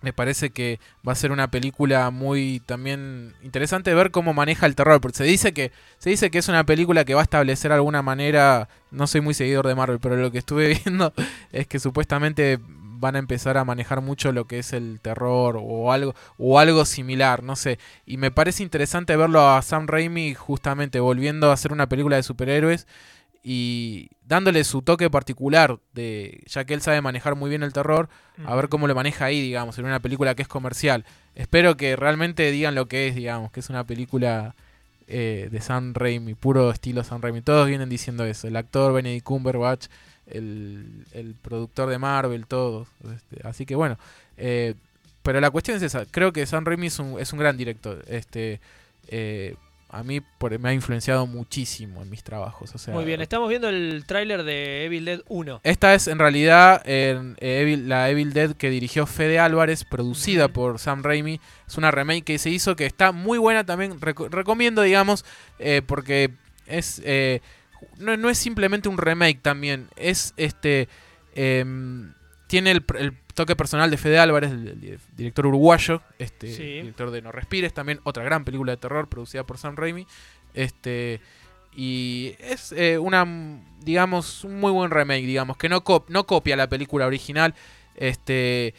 me parece que va a ser una película muy también interesante ver cómo maneja el terror, porque se dice que se dice que es una película que va a establecer alguna manera, no soy muy seguidor de Marvel, pero lo que estuve viendo es que supuestamente van a empezar a manejar mucho lo que es el terror o algo o algo similar, no sé, y me parece interesante verlo a Sam Raimi justamente volviendo a hacer una película de superhéroes y dándole su toque particular de ya que él sabe manejar muy bien el terror a ver cómo lo maneja ahí digamos en una película que es comercial. Espero que realmente digan lo que es digamos que es una película eh, de Sam Raimi puro estilo Sam Raimi. Todos vienen diciendo eso el actor Benedict Cumberbatch el, el productor de Marvel todos este, así que bueno eh, pero la cuestión es esa creo que Sam Raimi es un, es un gran director este eh, a mí por- me ha influenciado muchísimo en mis trabajos. O sea, Muy bien, estamos viendo el tráiler de Evil Dead 1. Esta es en realidad en, eh, Evil- la Evil Dead que dirigió Fede Álvarez, producida por Sam Raimi. Es una remake que se hizo que está muy buena también. reco- recomiendo, digamos, eh, porque es eh, no, no es simplemente un remake también. Es este em, tiene el toque personal de Fede Álvarez, el, director uruguayo, este Sí. director de No Respires, también otra gran película de terror producida por Sam Raimi. Este y es eh, una, digamos, un muy buen remake, digamos, que no, cop- no copia la película original. Este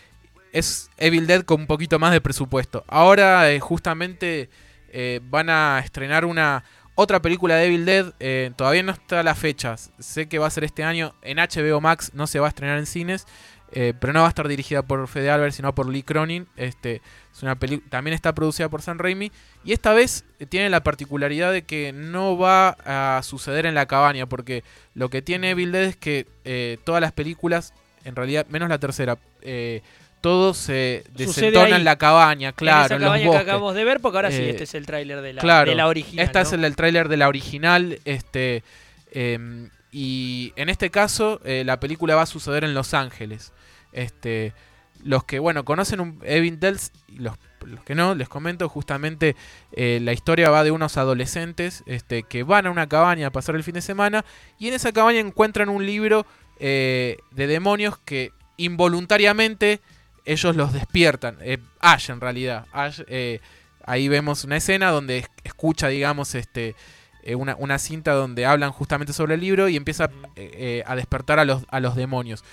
es Evil Dead con un poquito más de presupuesto. Ahora eh, justamente eh, van a estrenar una otra película de Evil Dead. eh, todavía no está la fecha. Sé que va a ser este año en HBO Max. No se va a estrenar en cines. Eh, pero no va a estar dirigida por Fede Álvarez, sino por Lee Cronin. Este, es una peli- también está producida por Sam Raimi. Y esta vez eh, tiene la particularidad de que no va a suceder en la cabaña. Porque lo que tiene Evil Dead es que eh, todas las películas, en realidad, menos la tercera, eh, todo se desentona en la cabaña, claro, en esa en los cabaña que acabamos de ver, porque ahora sí, este es el tráiler de la, claro, de la original. Esta ¿no? es el del tráiler de la original. Este, em, y en este caso, eh, la película va a suceder en Los Ángeles. Este, los que, bueno, conocen un Evil Dead, y los, los que no, les comento, justamente eh, la historia va de unos adolescentes este, que van a una cabaña a pasar el fin de semana y en esa cabaña encuentran un libro eh, de demonios que involuntariamente ellos los despiertan. Eh, Ash en realidad. Ash, ahí vemos una escena donde es- escucha, digamos, este, eh, una, una cinta donde hablan justamente sobre el libro y empieza eh, eh, a despertar a los, a los demonios.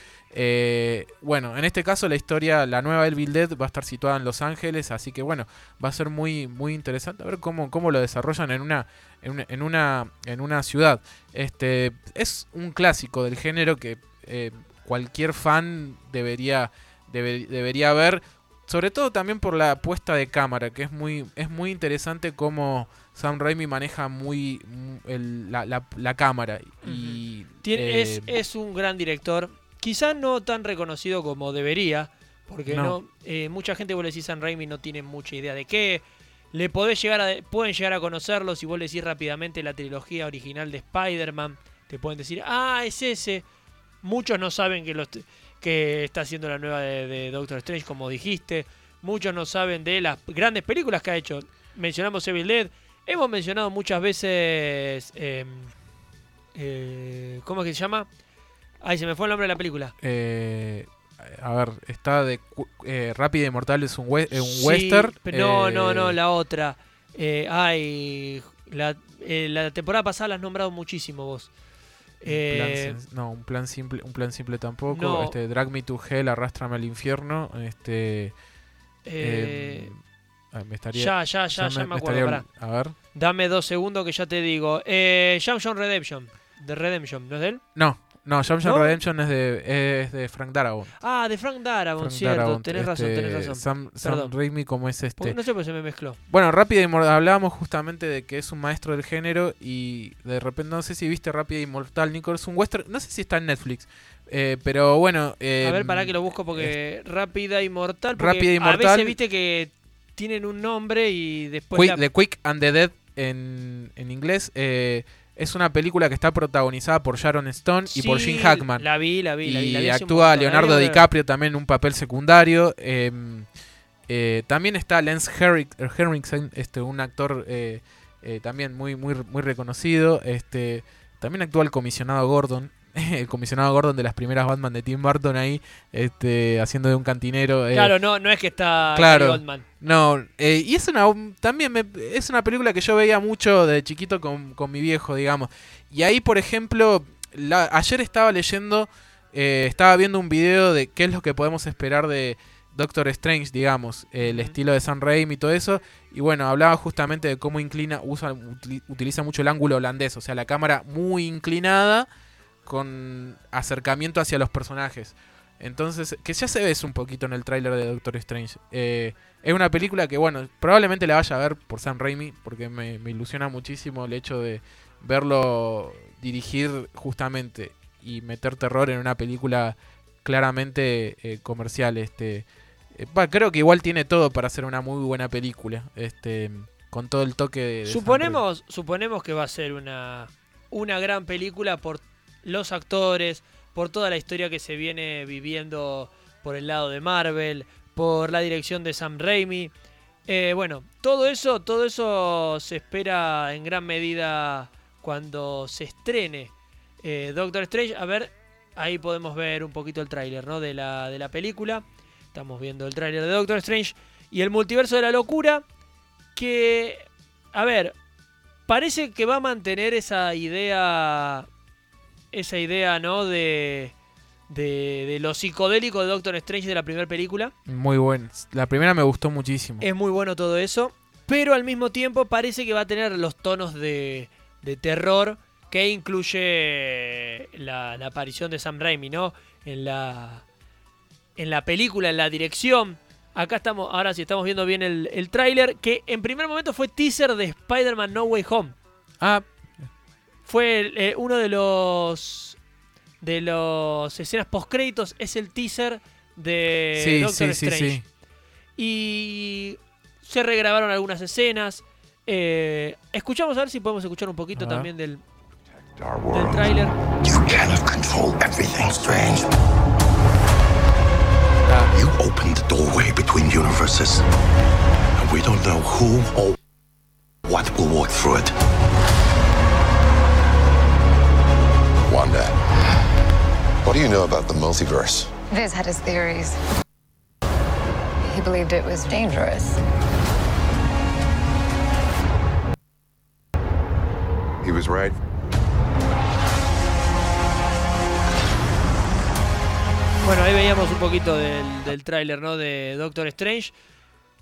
Bueno, en este caso la historia, la nueva Evil Dead va a estar situada en Los Ángeles, así que bueno, va a ser muy, muy interesante a ver cómo, cómo lo desarrollan en una, en una, en una, en una ciudad. Este, es un clásico del género que cualquier fan debería, debe- debería ver. Sobre todo también por la puesta de cámara, que es muy, es muy interesante cómo Sam Raimi maneja muy el- la, la- la cámara. Y, Tiene- eh, es, es un gran director. Quizás no tan reconocido como debería. Porque no. No. eh, mucha gente vos le decís Sam Raimi no tiene mucha idea de qué. Le podés llegar a, pueden llegar a conocerlo si vos le decís rápidamente la trilogía original de Spider-Man. Te pueden decir, ah, es ese. Muchos no saben que, los, que está haciendo la nueva de, de Doctor Strange, como dijiste. Muchos no saben de las grandes películas que ha hecho. Mencionamos Evil Dead. Hemos mencionado muchas veces. em, eh, ¿Cómo es que se llama? Ay, se me fue el nombre de la película. eh, a ver, está de eh, Rápida y Mortal es un, we- un Sí, western. pero no, no, eh, no, la otra. Eh, ay, la, la temporada pasada la has nombrado muchísimo vos. un plan sen- no, un plan simple, un plan simple tampoco. No. Este, Drag Me to Hell, Arrástrame al infierno. Este, eh, em, ah, me estaría, ya, ya, ya, ya me acuerdo, estaría- A ver. dame dos segundos que ya te digo. Eh, John Redemption. De Redemption, ¿no es de él? No, no, Jump ¿No? Redemption es de, es de Frank Darabont. Ah, de Frank Darabont, Frank cierto. Darabont, tenés razón, este, tenés razón. Sam, Sam. Raimi como es este. No sé por qué se me mezcló. Bueno, Rápida y Mortal, hablábamos justamente de que es un maestro del género y de repente, no sé si viste Rápida y Mortal, Nico, es un western, no sé si está en Netflix, eh, pero bueno... eh, A ver, para que lo busco porque Rápida y Mortal. Rápida y A Mortal. veces viste que tienen un nombre y después. Quick- la- The Quick and the Dead en, en inglés. eh, es una película que está protagonizada por Sharon Stone y por Gene Hackman. La vi, la vi, la vi. y la vi actúa montón, la vi Leonardo. DiCaprio también en un papel secundario. eh, eh, también está Lance Henrik- Henriksen, este, un actor eh, también muy, muy, muy reconocido. Este, también actúa el comisionado Gordon. El comisionado Gordon de las primeras Batman de Tim Burton ahí, este, haciendo de un cantinero. eh, Claro, no, no es que está Claro. Gary Oldman. no, eh, y es una también me- es una película que yo veía mucho de chiquito con, con mi viejo, digamos. Y ahí, por ejemplo, la- ayer estaba leyendo, eh, estaba viendo un video de qué es lo que podemos esperar de Doctor Strange, digamos, el estilo de Sam Raimi y todo eso. Y bueno, hablaba justamente de cómo inclina, usa, utili- utiliza mucho el ángulo holandés, o sea, la cámara muy inclinada con acercamiento hacia los personajes. Entonces, que ya se ve un poquito en el tráiler de Doctor Strange. Eh, es una película que, bueno, probablemente la vaya a ver por Sam Raimi, porque me, ilusiona muchísimo el hecho de verlo dirigir justamente y meter terror en una película claramente eh, comercial. Este, eh, creo que igual tiene todo para hacer una muy buena película, este, con todo el toque de... de. Suponemos, suponemos que va a ser una, una gran película por los actores, por toda la historia que se viene viviendo por el lado de Marvel, por la dirección de Sam Raimi. Eh, bueno, todo eso, todo eso se espera en gran medida cuando se estrene eh, Doctor Strange. A ver, ahí podemos ver un poquito el tráiler ¿no? de, la, de la película. Estamos viendo el tráiler de Doctor Strange y el multiverso de la locura. Que, a ver, parece que va a mantener esa idea, esa idea, ¿no? De, de, de lo psicodélico de Doctor Strange de la primera película. Muy buena. La primera me gustó muchísimo. Es muy bueno todo eso. Pero al mismo tiempo parece que va a tener los tonos de, de terror que incluye la, la aparición de Sam Raimi, ¿no? En la, en la película, en la dirección. Acá estamos, ahora sí estamos viendo bien el, el tráiler, que en primer momento fue teaser de Spider-Man No Way Home. Ah, Fue eh, uno de los de los escenas post créditos es el teaser de sí, Doctor sí, sí, Strange. sí. Y se regrabaron algunas escenas. Eh, escuchamos a ver si podemos escuchar un poquito A ver. también del, del tráiler. You cannot control everything, Strange. You opened the doorway between universes, and we don't know who or what will walk through it. Wanda, what do you know about the multiverse? Viz had his theories. He believed it was dangerous. He was right. Bueno, ahí veíamos un poquito del, del tráiler, ¿no? De Doctor Strange.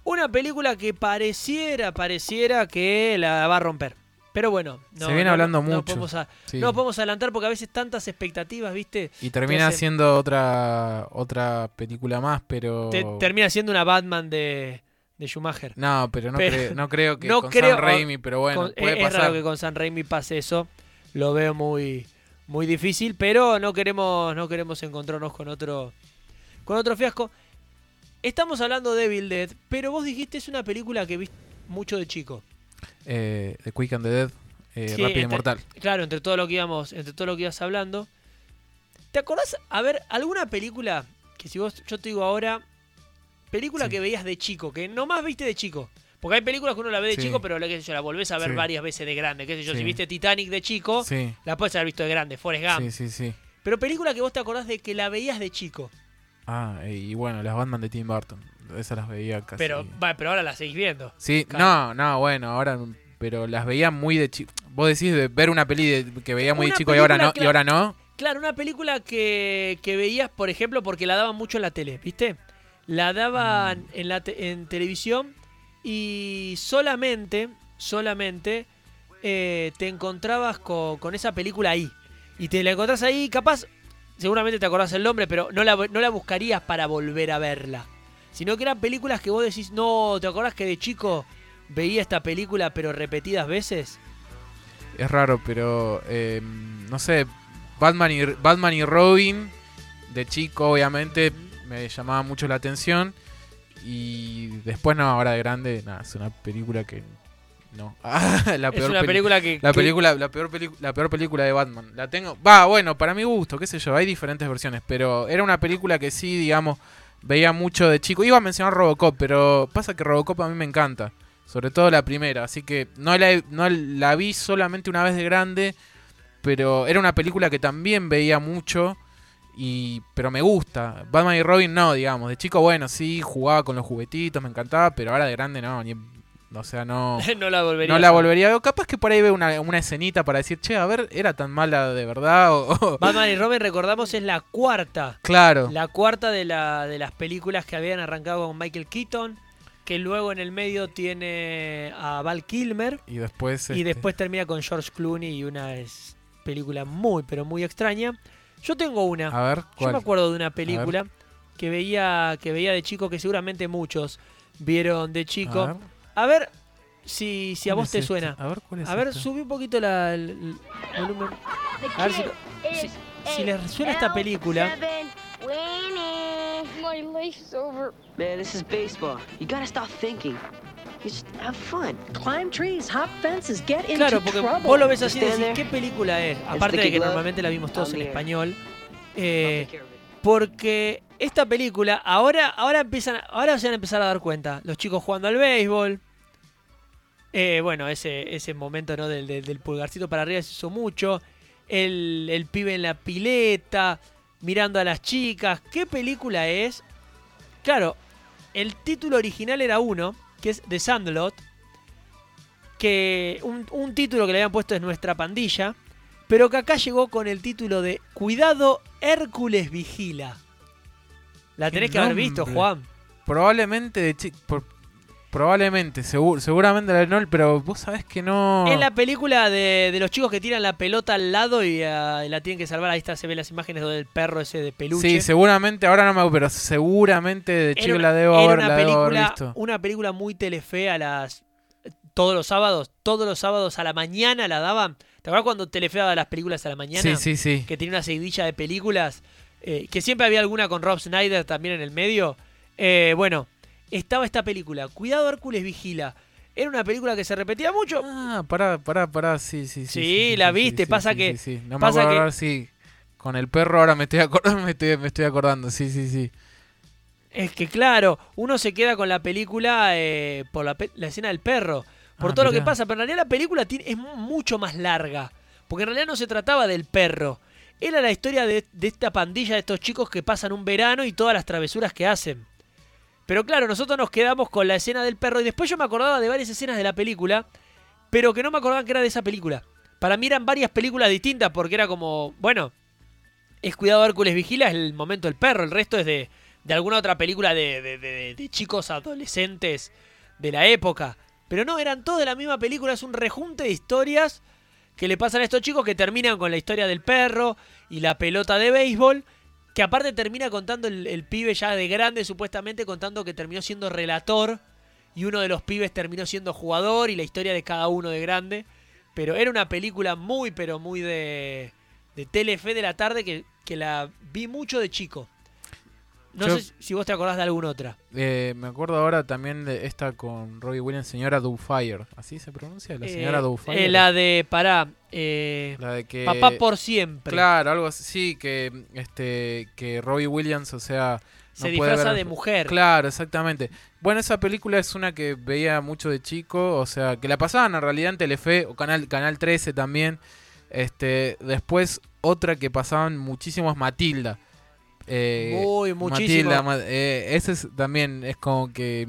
Una película que pareciera, pareciera que la va a romper. Pero bueno, no, Se viene hablando no mucho, podemos a- sí. No podemos adelantar porque a veces tantas expectativas, ¿viste? Y te termina siendo otra otra película más, pero... te- termina siendo una Batman de, de Schumacher. No, pero no, cre- no creo que no con creo- Sam Raimi, pero bueno, con- puede es, es pasar. raro que con San Raimi pase eso. Lo veo muy, muy difícil, pero no queremos, no queremos encontrarnos con otro, con otro fiasco. Estamos hablando de Evil Dead, pero vos dijiste es una película que viste mucho de chico. Eh, The Quick and the Dead, eh, Sí, Rápido y Mortal. Claro, entre todo lo que íbamos, entre todo lo que ibas hablando. ¿Te acordás, a ver, alguna película que si vos, yo te digo ahora, película que veías de chico, que nomás viste de chico? Porque hay películas que uno la ve de Sí. chico, pero la, sé yo, la volvés a ver Sí. varias veces de grande. ¿Qué sé yo? Si viste Titanic de chico, Sí. la puedes haber visto de grande, Forrest Gump. Sí, sí, sí. Pero película que vos te acordás de que la veías de chico. Ah, y bueno, las Batman de Tim Burton. Esas las veía casi. Pero, va, pero ahora la seguís viendo. Sí, Claro. no, no, bueno, ahora. Pero las veía muy de chico. Vos decís de ver una peli de- que veía muy de Una chico y ahora no. Y ahora no. Claro, una película que, que veías, por ejemplo, porque la daban mucho en la tele, ¿viste? La daban Mm. en, la te- en televisión y solamente, solamente eh, te encontrabas con, con esa película ahí. Y te la encontrás ahí, capaz, seguramente te acordás el nombre, pero no la, no la buscarías para volver a verla. Sino que eran películas que vos decís, no, ¿te acordás que de chico veía esta película pero repetidas veces? Es raro, pero. eh, no sé. Batman y, Batman y Robin. De chico, obviamente. Me llamaba mucho la atención. Y después, no, ahora de grande. Nada, es una película que. No. Ah, la Es peor una peli- película que- La que- película, la peor, la peor película de Batman. La tengo. Va, bueno, para mi gusto, qué sé yo. Hay diferentes versiones. Pero era una película que sí, digamos. Veía mucho de chico. Iba a mencionar Robocop, pero pasa que Robocop a mí me encanta. Sobre todo la primera. Así que no la, no la vi solamente una vez de grande. Pero era una película que también veía mucho. Y, pero me gusta. Batman y Robin no, digamos. De chico, bueno, sí, jugaba con los juguetitos, me encantaba. Pero ahora de grande no. ni- o sea, no. no la volvería No la volvería a ver. Capaz que por ahí veo una, una escenita para decir, che, a ver, ¿era tan mala de verdad? O, Batman y Robin, recordamos, es la cuarta. Claro. La cuarta de, la, de las películas que habían arrancado con Michael Keaton, que luego en el medio tiene a Val Kilmer Y después. y este, después termina con George Clooney y una es- película muy, pero muy extraña. Yo tengo una. A ver, Yo ¿cuál? me acuerdo de una película que veía, que veía de chico, que seguramente muchos vieron de chico. A ver. Si, si a ¿Cuál vos es te esta? suena. A ver, ¿cuál es A ver, esta? subí un poquito la, el, el volumen. A ver si, si- si les suena esta película. My life's over. Man, this is baseball. You gotta stop thinking. You just have fun. Climb trees, hop fences, get into Claro, porque trouble. vos lo ves así y decís. ¿qué película es? Aparte de que normalmente la vimos todos en español. Eh, porque esta película, ahora, ahora empiezan, ahora se van a empezar a dar cuenta. Los chicos jugando al béisbol. Eh, bueno, ese, ese momento ¿no? del, del- del pulgarcito para arriba se hizo mucho. El, el pibe en la pileta, mirando a las chicas. ¿Qué película es? Claro, el título original era uno, que es The Sandlot. Que un, un título que le habían puesto es Nuestra Pandilla. Pero que acá llegó con el título de Cuidado, Hércules Vigila. La tenés que haber visto. Juan. Probablemente de. Probablemente, seguro, seguramente la no, pero vos sabés que no. Es la película de, de los chicos que tiran la pelota al lado y, ah, y la tienen que salvar. Ahí está, se ven las imágenes del perro ese de peluche. Sí, seguramente, ahora no me acuerdo, pero seguramente de chico una- la debo haber, una la debo haber película, visto. una película muy telefe a las todos los sábados, todos los sábados a la mañana la daban. ¿Te acuerdas cuando Telefe daba las películas a la mañana? Sí, sí, sí. Que tenía una seguidilla de películas, eh, que siempre había alguna con Rob Snyder también en el medio. Eh, bueno, estaba esta película, Cuidado Hércules Vigila. Era una película que se repetía mucho. Ah, pará, pará, pará, sí, sí, sí. Sí, la viste, pasa que- Sí, sí. No me pasa acuerdo que- ahora, sí. Con el perro ahora me estoy acordando, me estoy, me estoy acordando, sí, sí, sí. Es que claro, uno se queda con la película eh, por la, pe- la escena del perro, por Ah, todo lo que pasa, pero en realidad la película es mu- mucho más larga, porque en realidad no se trataba del perro, era la historia de, de esta pandilla de estos chicos que pasan un verano y todas las travesuras que hacen. Pero claro, nosotros nos quedamos con la escena del perro y después yo me acordaba de varias escenas de la película, pero que no me acordaba que era de esa película. Para mí eran varias películas distintas porque era como, bueno, es Cuidado Hércules Vigila, es el momento del perro, el resto es de, de alguna otra película de, de- de- de chicos adolescentes de la época. Pero no, eran todos de la misma película, es un rejunte de historias que le pasan a estos chicos que terminan con la historia del perro y la pelota de béisbol, que aparte termina contando el, pibe ya de grande, supuestamente contando que terminó siendo relator y uno de los pibes terminó siendo jugador y la historia de cada uno de grande. Pero era una película muy, pero muy de, de Telefe de la tarde que, que la vi mucho de chico. No Yo- sé si vos te acordás de alguna otra. Eh, me acuerdo ahora también de esta con Robbie Williams, señora Doubtfire. ¿Así se pronuncia? La señora Eh, Doubtfire. eh, la de, pará, eh, La de que- Papá por siempre. Claro, algo así, sí, que, este, que Robbie Williams, o sea... Se no disfraza ver- de mujer. Claro, exactamente. Bueno, esa película es una que veía mucho de chico, o sea, que la pasaban en realidad en Telefe o Canal, Canal 13 también. Este, después otra que pasaban muchísimo es Matilda. Eh, Muy, muchísimo. Matilda, ma- eh, ese es, también es como que...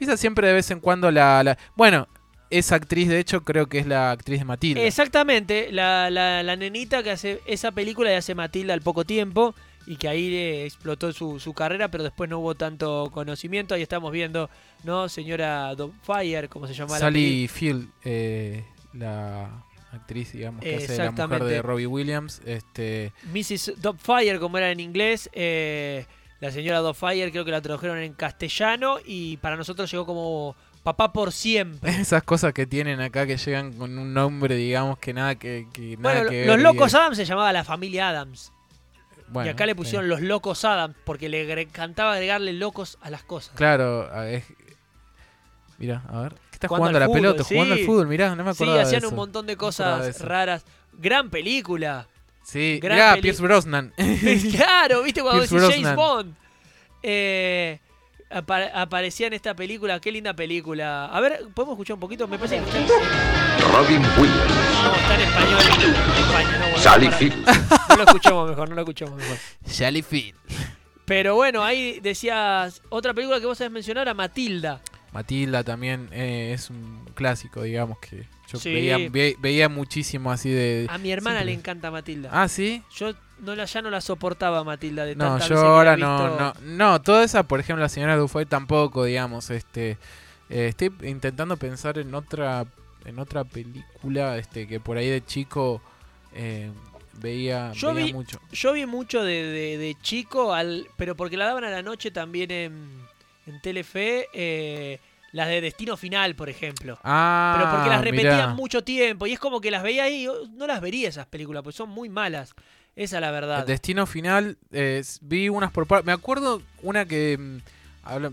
Esa siempre de vez en cuando la, la... Bueno, esa actriz de hecho creo que es la actriz de Matilda. Exactamente, la, la, la nenita que hace esa película y hace Matilda al poco tiempo y que ahí eh, explotó su, su carrera, pero después no hubo tanto conocimiento. Ahí estamos viendo, ¿no? Señora Fire, como se llama la Sally Field, eh, la actriz, digamos, que hace la mujer de Robbie Williams. Este, Mrs. Fire, como era en inglés. eh, la señora Fire creo que la tradujeron en castellano y para nosotros llegó como Papá por siempre. esas cosas que tienen acá que llegan con un nombre, digamos, que nada que, que nada Bueno, que los ver, locos y- Adams se llamaba la familia Adams. Bueno, y acá le pusieron eh, los locos Adams porque le encantaba agregarle locos a las cosas. Claro, es- mira, a ver, ¿qué estás Jugando jugando, a la al fútbol, pelota? Jugando al fútbol, mirá, no me Sí, acordaba de hacían eso. un montón de cosas raras. Gran película. Sí, Gran mirá, peli- Pierce Brosnan. claro, viste cuando Pierce decís James. Bond. Eh, apa- aparecía en esta película, qué linda película. A ver, ¿podemos escuchar un poquito? Me parece que está Robin Williams. no, está en español. En España, no, bueno, Sally para- Field. No lo escuchamos mejor, no lo escuchamos mejor. Sally Field. Pero bueno, ahí decías, otra película que vos sabés mencionar a Matilda. Matilda también eh, es un clásico, digamos, que yo Sí. veía, ve- veía muchísimo así de... A mi hermana siempre- le encanta Matilda. Ah, ¿sí? Yo no la, ya no la soportaba Matilda de No, yo ahora no, visto. no, no, toda esa, por ejemplo, la señora Dufay tampoco, digamos, este, eh, estoy intentando pensar en otra, en otra película, este, que por ahí de chico eh, veía, Yo veía vi, mucho. yo vi mucho de, de- de chico, al, pero porque la daban a la noche también en, en Telefe, eh, las de Destino Final, por ejemplo. Ah, pero porque las repetían mirá. mucho tiempo y es como que las veía ahí, no las vería esas películas, pues son muy malas. Esa es la verdad. El Destino Final, eh, vi unas por par- Me acuerdo una que. mm,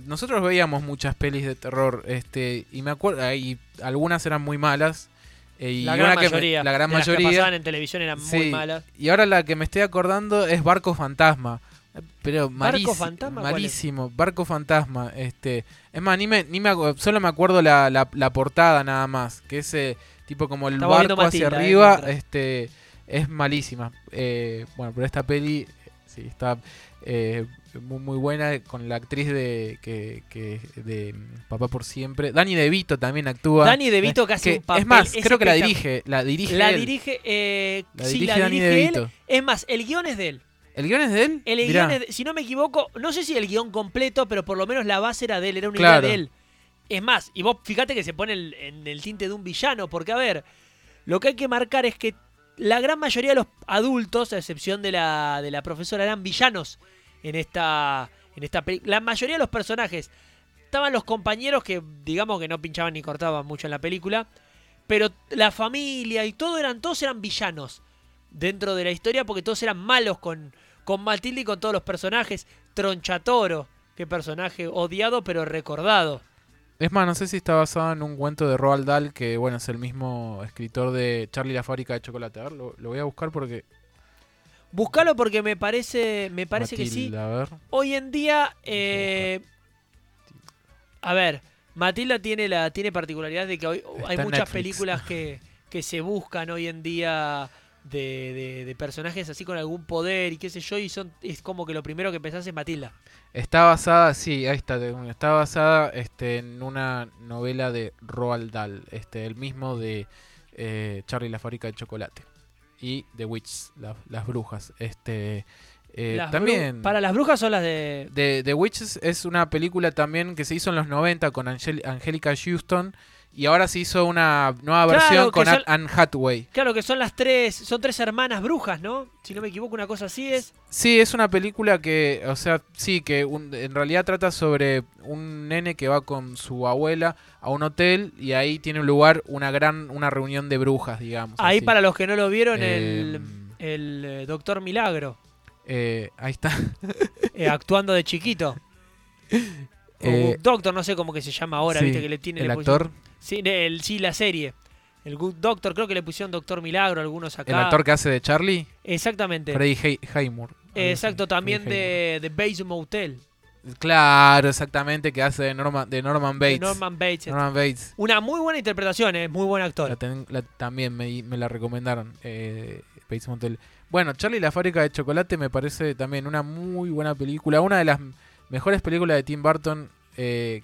Nosotros veíamos muchas pelis de terror, este, y me acuerdo, y algunas eran muy malas. eh, y la gran una que me- mayoría. la gran de las que mayoría. pasaban en televisión eran muy malas. Y ahora la que me estoy acordando es Barco Fantasma. Eh, Pero ¿Barco malísimo, Fantasma Barco Fantasma, este, es más, ni me, ni me solo me acuerdo la, la, la portada nada más, que ese tipo como el Estamos barco hacia Matilda, eh, arriba, mientras. este, es malísima. Eh, bueno, pero esta peli, eh, sí, está eh, muy, muy buena con la actriz de que, que de mm, Papá por siempre. Dani DeVito también actúa. Dani DeVito que hace un papel Es más, creo que la dirige, la dirige La él. dirige, eh, La sí, dirige la dirige él. Es más, el guion es de él. ¿El guion es de él? El Mirá. guion es de- si no me equivoco, no sé si el guion completo, pero por lo menos la base era de él, era una Claro. idea de él. Es más, y vos fíjate que se pone el- en el tinte de un villano, porque a ver, lo que hay que marcar es que la gran mayoría de los adultos, a excepción de la, de la profesora, eran villanos en esta, en esta película. La mayoría de los personajes estaban los compañeros que, digamos que no pinchaban ni cortaban mucho en la película, pero la familia y todo eran, todos eran villanos dentro de la historia porque todos eran malos con, con Matilde y con todos los personajes. Tronchatoro, qué personaje odiado pero recordado. Es más, no sé si está basado en un cuento de Roald Dahl, que bueno, es el mismo escritor de Charlie la fábrica de chocolate. A ver, lo, lo voy a buscar porque... Buscalo porque me parece, me parece que sí. Matilda, a ver. Hoy en día, eh, a ver, Matilda tiene la tiene particularidad de que hoy hay muchas Netflix. películas que, que se buscan hoy en día de, de- de personajes así con algún poder y qué sé yo, y son es como que lo primero que pensás es Matilda. Está basada, sí, ahí está, está basada este, en una novela de Roald Dahl, este, el mismo de eh, Charlie la fábrica de chocolate y The Witch, la- las brujas. Este, Eh, Las también para las brujas son las de. The, The Witches es una película también que se hizo en los 90 con Angel- Angelica Houston y ahora se hizo una nueva Claro, versión con son- Anne Hathaway. Claro que son las tres. Son tres hermanas brujas, ¿no? Si no me equivoco, una cosa así es. Sí, es una película que, o sea, sí, que un- en realidad trata sobre un nene que va con su abuela a un hotel y ahí tiene lugar una gran, una reunión de brujas, digamos. Ahí así. para los que no lo vieron, Eh, el, el eh, Doctor Milagro. Eh, ahí está. eh, actuando de chiquito. Eh, Good Doctor, no sé cómo que se llama ahora, sí, viste que le tiene el le actor. Sí, el, sí, la serie. El Good Doctor, creo que le pusieron Doctor Milagro algunos acá. El actor que hace de Charlie, Exactamente. Freddy Hay- Highmore. Eh, Exacto, también de, de Bates Motel. Claro, exactamente, que hace de Norman, de Norman de Bates. Norman Bates. Norman Bates. Una muy buena interpretación, es muy buen actor. La ten- la- también me, me la recomendaron. Eh, Bates Motel. Bueno, Charlie y la fábrica de chocolate me parece también una muy buena película. Una de las mejores películas de Tim Burton. eh,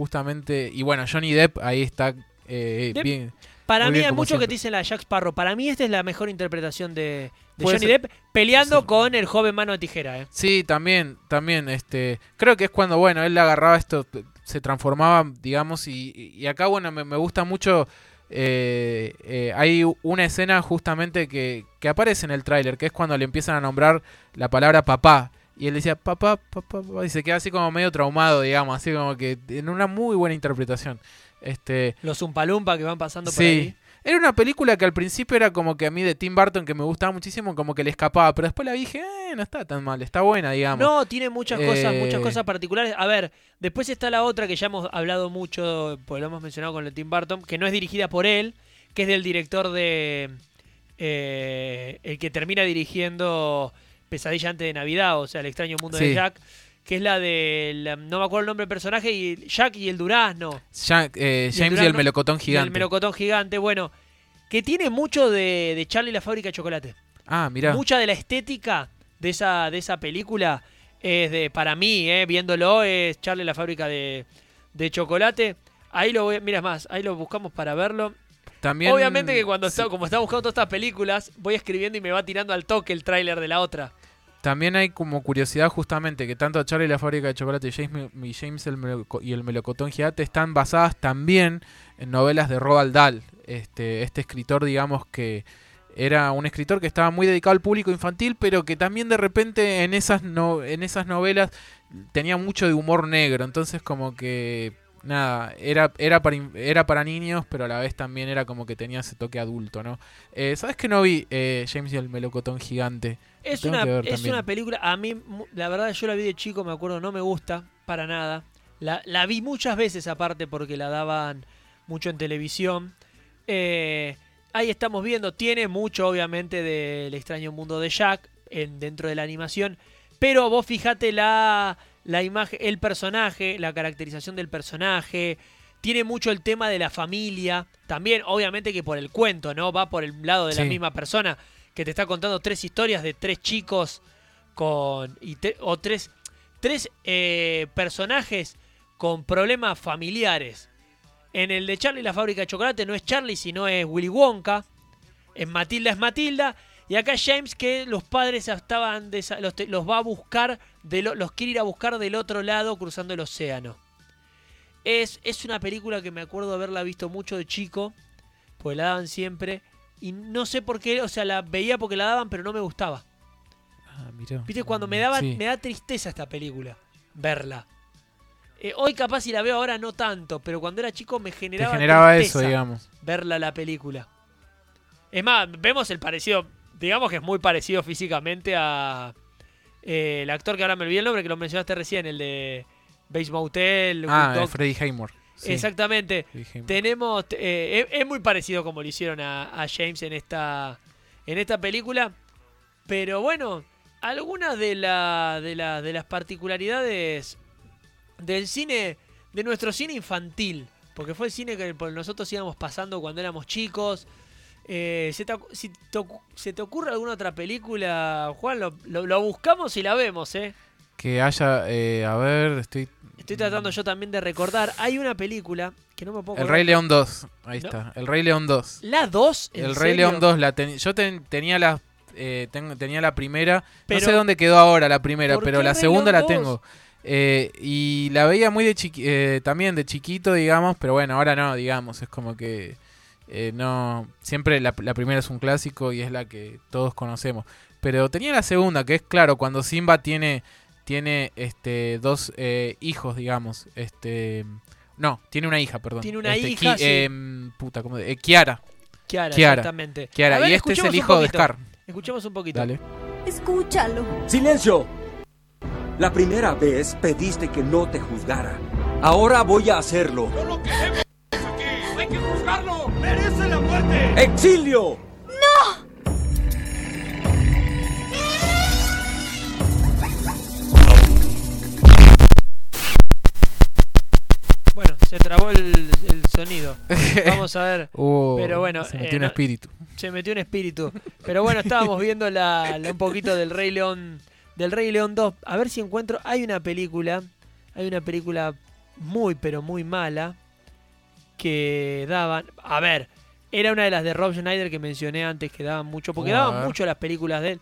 justamente. Y bueno, Johnny Depp ahí está eh, Depp, bien. Para mí bien hay mucho que te dicen la Jack Sparrow. Para mí esta es la mejor interpretación de, Johnny ser. Depp peleando con el joven mano de tijera. Eh. Sí, también, también, este, creo que es cuando, bueno, él agarraba esto, se transformaba, digamos, y, y acá, bueno, me, me gusta mucho, eh, eh, hay una escena justamente que, que aparece en el tráiler, que es cuando le empiezan a nombrar la palabra papá, y él decía papá, papá, papá, y se queda así como medio traumado, digamos, así como que en una muy buena interpretación. Este, Los Umpalumpa que van pasando por Sí. ahí. Era una película que al principio era como que a mí de Tim Burton que me gustaba muchísimo, como que le escapaba, pero después la vi y dije, eh, no está tan mal, está buena, digamos. No, tiene muchas cosas, Eh, muchas cosas particulares. A ver, después está la otra que ya hemos hablado mucho, porque lo hemos mencionado con el Tim Burton, que no es dirigida por él, que es del director de eh, el que termina dirigiendo Pesadilla antes de Navidad, o sea, el extraño mundo de Sí. Jack, que es la de no me acuerdo el nombre del personaje y Jack y el durazno. Ya- eh, James y el durazno- melocotón y el gigante. melocotón gigante, bueno, que tiene mucho de, de Charlie y la fábrica de chocolate. Ah, mirá. Mucha de la estética de esa, de esa película es de, para mí, eh, viéndolo, es Charlie la fábrica de, de chocolate. Ahí lo voy, mira más, ahí lo buscamos para verlo. También, Obviamente que cuando está, como estaba buscando todas estas películas, voy escribiendo y me va tirando al toque el tráiler de la otra. También hay como curiosidad justamente que tanto Charlie la fábrica de chocolate y James, y James el y el melocotón gigante están basadas también en novelas de Roald Dahl, este, este escritor digamos que era un escritor que estaba muy dedicado al público infantil, pero que también de repente en esas no, en esas novelas tenía mucho de humor negro, entonces como que nada, era, era, para, era para niños, pero a la vez también era como que tenía ese toque adulto, ¿no? Eh, ¿Sabes que no vi eh, James y el melocotón gigante? Es, una, es una película, a mí, la verdad, yo la vi de chico, me acuerdo, no me gusta para nada. La, la vi muchas veces aparte porque la daban mucho en televisión. Eh, ahí estamos viendo, tiene mucho obviamente del extraño mundo de Jack en, dentro de la animación. Pero vos fijate la, la imagen, el personaje, la caracterización del personaje. Tiene mucho el tema de la familia. También, obviamente, que por el cuento, ¿no? Va por el lado de la misma persona que te está contando tres historias de tres chicos con. Y te- o tres, tres eh, personajes con problemas familiares. En el de Charlie la fábrica de chocolate no es Charlie, sino es Willy Wonka. En Matilda es Matilda. Y acá James que los padres estaban desa- los, te- los va a buscar, de lo- los quiere ir a buscar del otro lado cruzando el océano. Es, es una película que me acuerdo haberla visto mucho de chico, pues la daban siempre. Y no sé por qué, o sea, la veía porque la daban, pero no me gustaba. Ah, mirá. Viste, cuando me daban, Sí. me da tristeza esta película, verla. Eh, hoy capaz si la veo ahora no tanto, pero cuando era chico me Te generaba generaba tristeza eso, digamos. verla la película. Es más, vemos el parecido, digamos que es muy parecido físicamente a eh, el actor que ahora me olvidé el nombre, que lo mencionaste recién, el de Base Motel. Ah, Dog. Freddie Haymore. Sí. Exactamente. Haymore. Tenemos, eh, es, es muy parecido como lo hicieron a, a James en esta, en esta película. Pero bueno, algunas de, la, de, la- de las particularidades del cine, de nuestro cine infantil, porque fue el cine que nosotros íbamos pasando cuando éramos chicos. Eh, ¿se, te, si te se te ocurre alguna otra película, Juan? Lo, lo- lo buscamos y la vemos, ¿eh? Que haya, eh, a ver, estoy... Estoy tratando yo también de recordar. Hay una película que no me puedo El acordar. Rey León 2, ahí No. está. El Rey León 2. ¿La 2? ¿En El Rey? León 2, la ten- yo ten- tenía las eh, tenía la primera. Pero- no sé dónde quedó ahora la primera, ¿Por pero la segunda la 2? tengo. Eh, y la veía muy de chiqui eh, también de chiquito, digamos, pero bueno, ahora no, digamos, es como que eh, no, siempre la, la primera es un clásico y es la que todos conocemos. Pero tenía la segunda, que es claro, cuando Simba tiene, tiene este, dos eh, hijos, digamos, este, no, tiene una hija, perdón. Tiene una Este, hija, Ki- sí. em, puta, ¿cómo de- eh, Kiara. Kiara, Kiara. exactamente. Kiara, ver, y este es el hijo de. Scar. Escuchemos un poquito. Dale. Escúchalo. ¡Silencio! La primera vez pediste que no te juzgara. Ahora voy a hacerlo. ¡Hay que juzgarlo! ¡Merece la muerte! ¡Exilio! ¡No! Bueno, se trabó el, el sonido. Vamos a ver. Uh, Pero bueno, se eh, metió un no- espíritu. Se metió un espíritu. Pero bueno, estábamos viendo la, la- un poquito del Rey León. Del Rey León 2. A ver si encuentro. Hay una película. Hay una película muy, pero muy mala. Que daban. A ver. Era una de las de Rob Schneider que mencioné antes. Que daban mucho. Porque daban mucho las películas de él.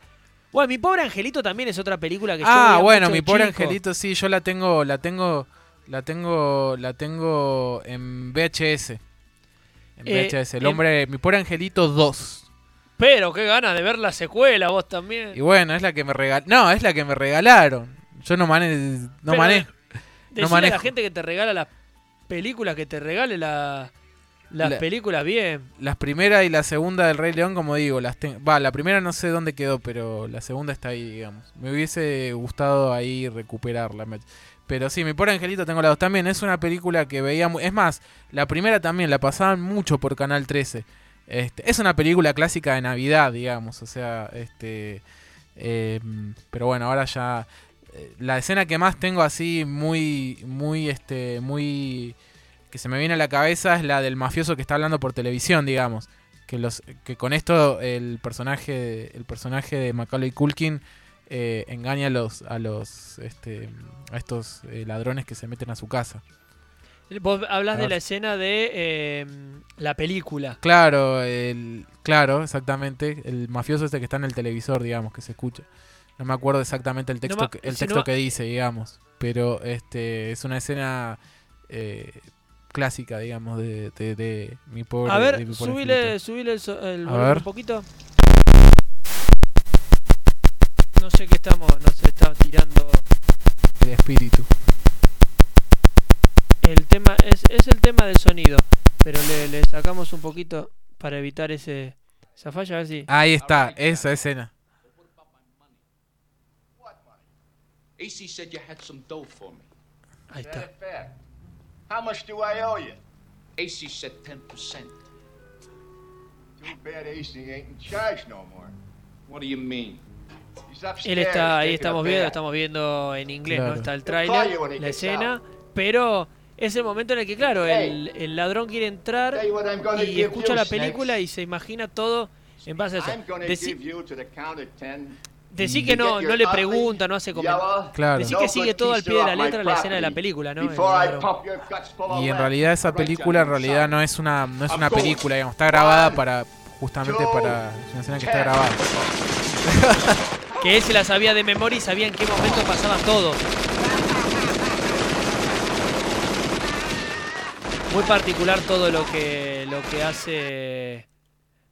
Bueno, mi pobre angelito también es otra película que yo Ah, bueno, mi pobre chico. angelito, sí, yo la tengo, la tengo, la tengo, la tengo en VHS. En Eh, VHS, el hombre, mi pobre angelito 2. Pero qué ganas de ver la secuela vos también. Y bueno, es la que me regalaron. No, es la que me regalaron. Yo no manejo, no manejo. No a manejo. la gente que te regala las películas, que te regale la- las La- películas bien. Las primeras y la segunda del Rey León, como digo, las tengo. Va, la primera no sé dónde quedó, pero la segunda está ahí, digamos. Me hubiese gustado ahí recuperarla. Pero sí, mi pobre angelito tengo la dos también. Es una película que veía. Es más, la primera también la pasaban mucho por Canal 13. Este, es una película clásica de Navidad, digamos. O sea, este. eh, pero bueno, ahora ya. Eh, La escena que más tengo así, muy. Muy, este. Muy que se me viene a la cabeza es la del mafioso que está hablando por televisión, digamos. Que los que con esto el personaje el personaje de Macaulay Culkin eh, engaña a los a los este a estos eh, ladrones que se meten a su casa. Vos hablas de la escena de eh, la película. Claro, el claro, exactamente, el mafioso este que está en el televisor, digamos, que se escucha. No me acuerdo exactamente el texto que, el si texto no- que dice, digamos, pero este es una escena eh, clásica, digamos, de, de, de mi pobre A de ver, mi pobre subile, subile el, volumen ver. un poquito. No sé qué estamos, nos está tirando. El espíritu. El tema es, es el tema del sonido, pero le, le sacamos un poquito para evitar ese esa falla, a ver si. Ahí está, esa escena. AC said you had some dough for me. Ahí está. How much do I owe you? AC said 10%. Too bad AC ain't in charge no more. What do you mean? He's upstairs Él está, ahí estamos viendo, estamos viendo en inglés, ¿no? Claro. Está el tráiler, la escena, pero es el momento en el que, claro, el, el ladrón quiere entrar y escucha la película y se imagina todo en base a eso. Gonna Decí, que no, no le pregunta, no hace comentarios. Claro. Decí que sigue todo al pie de la letra la escena de la película, ¿no? Y en realidad esa película en realidad no es una no es una película, digamos, está grabada para justamente para es una escena que está grabada. Que él se la sabía de memoria y sabía en qué momento pasaba todo. Muy particular todo lo que lo que hace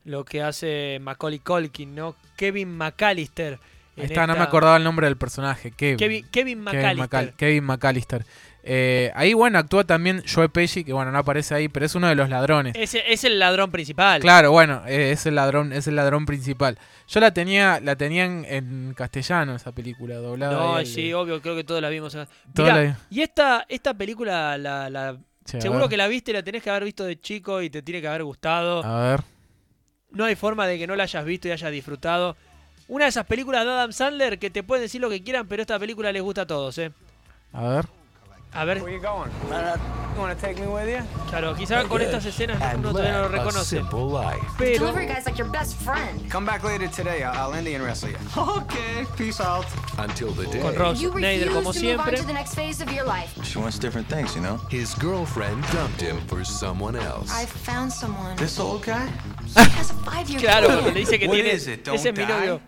lo que hace Macaulay Culkin, ¿no? Kevin McAllister. Ahí está, no me esta- acordaba el nombre del personaje, Kevin. Kevin, Kevin McAllister. Kevin McAllister. Eh, ahí, bueno, actúa también Joe Pesci, que bueno, no aparece ahí, pero es uno de los ladrones. Es, es el ladrón principal. Claro, bueno, eh, es el ladrón, es el ladrón principal. Yo la tenía, la tenía en, castellano esa película, doblada. No, sí, obvio, creo que todos la vimos. Todos la- y esta, esta película, la, la- Sí, a seguro que la viste, la tenés que haber visto de chico y te tiene que haber gustado. A ver. No hay forma de que no la hayas visto y hayas disfrutado. Una de esas películas de Adam Sandler que te pueden decir lo que quieran, pero esta película les gusta a todos, ¿eh? A ver. A ver. Where you going? You wanna take me with you? Claro, quizás con estas escenas uno todavía no lo reconoce. Pero Delivery guy's like your best friend. Come back later today. I'll, I'll Indian wrestle you. Okay, peace out. Until the day. con Ross You Schneider como siempre. to the next phase of your life. She wants different things, you know? His girlfriend dumped him for someone else. I found someone. This old guy? Claro, le dice que tiene. Ese es mi novio.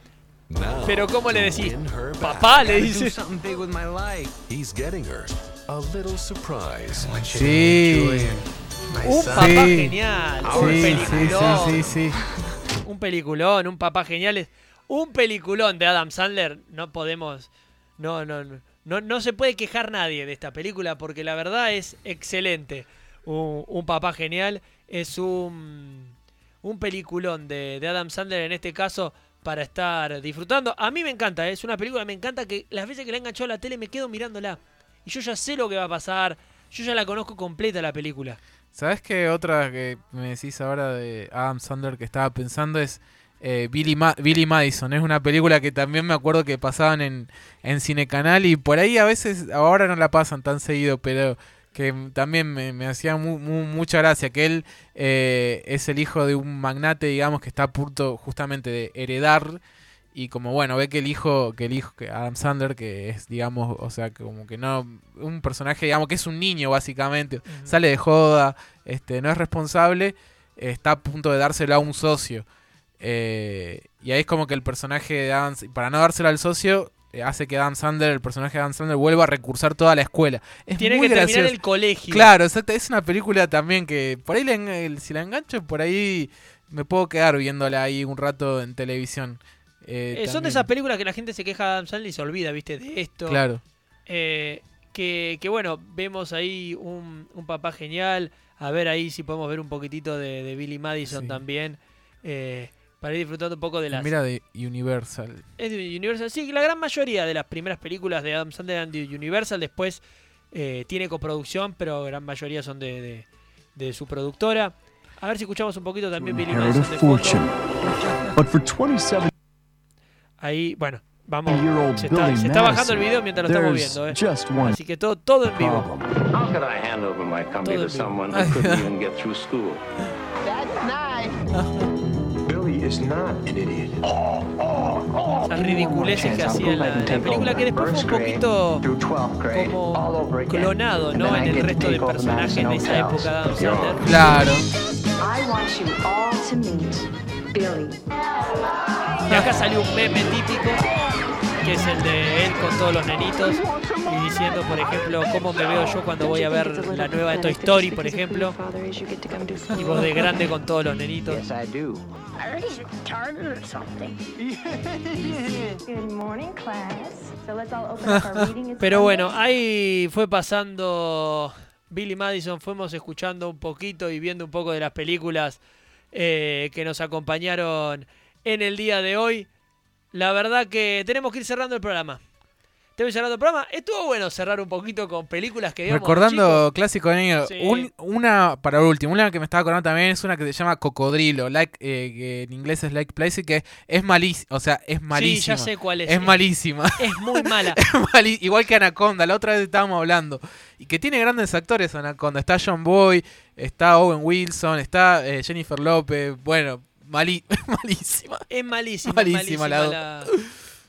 Pero ¿cómo le decís? Papá, le surprise. Sí. Un papá Sí. genial. Sí, un sí, peliculón. sí, sí, sí. Un peliculón, un papá genial. es- Un peliculón de Adam Sandler. No podemos. No, no, no. No, no se puede quejar nadie de esta película porque la verdad es excelente. Un, un papá genial. Es un. Un peliculón de, Adam Sandler en este caso para estar disfrutando. A mí me encanta, ¿eh? es una película, me encanta que las veces que la he enganchado a la tele me quedo mirándola. Y yo ya sé lo que va a pasar. Yo ya la conozco completa la película. ¿Sabes qué otra que me decís ahora de Adam Sandler que estaba pensando es eh, Billy, Billy Madison? Es una película que también me acuerdo que pasaban en, en Cinecanal y por ahí a veces, ahora no la pasan tan seguido, pero que también me, me hacía mu- mu- mucha gracia, que él eh, es el hijo de un magnate, digamos, que está a punto justamente de heredar y como bueno, ve que el hijo, que el hijo, que Adam Sandler, que es, digamos, o sea, como que no, un personaje, digamos, que es un niño básicamente, sale de joda, este, no es responsable, está a punto de dárselo a un socio. Eh, y ahí es como que el personaje de Adam, para no dárselo al socio, hace que Adam Sandler, el personaje de Adam Sandler, vuelva a recursar toda la escuela. Es Tiene muy que terminar gracioso. el colegio. Claro, exacto. Es una película también que por ahí el- si la engancho, por ahí me puedo quedar viéndola ahí un rato en televisión. Eh, Eh, son de esas películas que la gente se queja de Adam Sandler y se olvida, ¿viste? De esto. Claro. Eh, que, que bueno, vemos ahí un, un papá genial. A ver ahí si podemos ver un poquitito de, de Billy Madison Sí. también. eh, para ir disfrutando un poco de las. Mira de Universal. Es de Universal. Sí, la gran mayoría de las primeras películas de Adam Sandler eran de Universal. Después eh, tiene coproducción, pero gran mayoría son de, de- de su productora. A ver si escuchamos un poquito también Billy inherit a Madison de fondo. fortune. But for 27 Ahí, bueno, vamos. Se está, se está bajando el video mientras lo estamos viendo. ¿eh? Así que todo, todo vivo. en vivo. Esas ridiculeces que hacía la, la película, que después fue un poquito como clonado, ¿no? En el resto de personajes de esa época de Adam Sandler. Claro. I want you all to meet Billy. Y acá salió un meme típico, que es el de él con todos los nenitos, y diciendo, por ejemplo, cómo me veo yo cuando voy a ver la nueva de Toy Story, por ejemplo, y vos de grande con todos los nenitos. Pero bueno, ahí fue pasando Billy Madison, fuimos escuchando un poquito y viendo un poco de las películas eh, que nos acompañaron en el día de hoy. La verdad que tenemos que ir cerrando el programa. Tenemos que ir cerrando el programa. Estuvo bueno cerrar un poquito con películas que vimos. Recordando clásico de niño, Sí. un- una para último, una que me estaba acordando también es una que se llama Cocodrilo, like, eh, que en inglés es Like Place, que es malísima, o sea, es malísima. sé cuál es. Es malísima. Es muy mala. Es Igual que Anaconda, la otra vez estábamos hablando. Y que tiene grandes actores Anaconda. Está John Boy, está Owen Wilson, está eh, Jennifer López. Bueno, mali- malísima. Es malísima, Malísima malísima, la- la,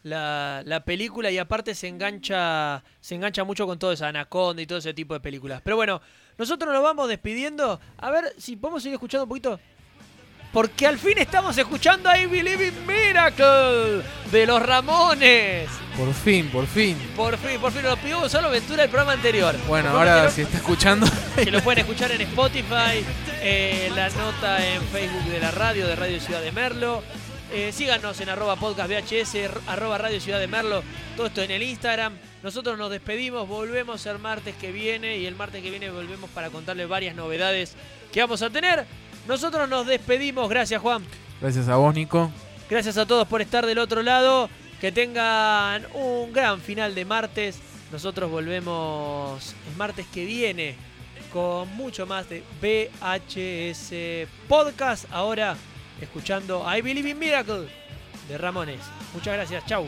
la, la película y aparte se engancha se engancha mucho con todo esa Anaconda y todo ese tipo de películas. Pero bueno, nosotros nos vamos despidiendo. A ver si podemos seguir escuchando un poquito. Porque al fin estamos escuchando I Believe in Miracle de los Ramones. Por fin, por fin. Por fin, por fin lo pidió Gonzalo Ventura el programa anterior. Bueno, programa ahora si está escuchando. que lo pueden escuchar en Spotify, eh, la nota en Facebook de la radio, de Radio Ciudad de Merlo. Eh, síganos en arroba podcast VHS, arroba Radio Ciudad de Merlo, todo esto en el Instagram. Nosotros nos despedimos, volvemos el martes que viene y el martes que viene volvemos para contarles varias novedades que vamos a tener. Nosotros nos despedimos, gracias Juan, Gracias a vos, Nico. gracias a todos por estar del otro lado, que tengan un gran final de martes. Nosotros volvemos el martes que viene con mucho más de VHS Podcast. Ahora escuchando I Believe in Miracle de Ramones. Muchas gracias, chau.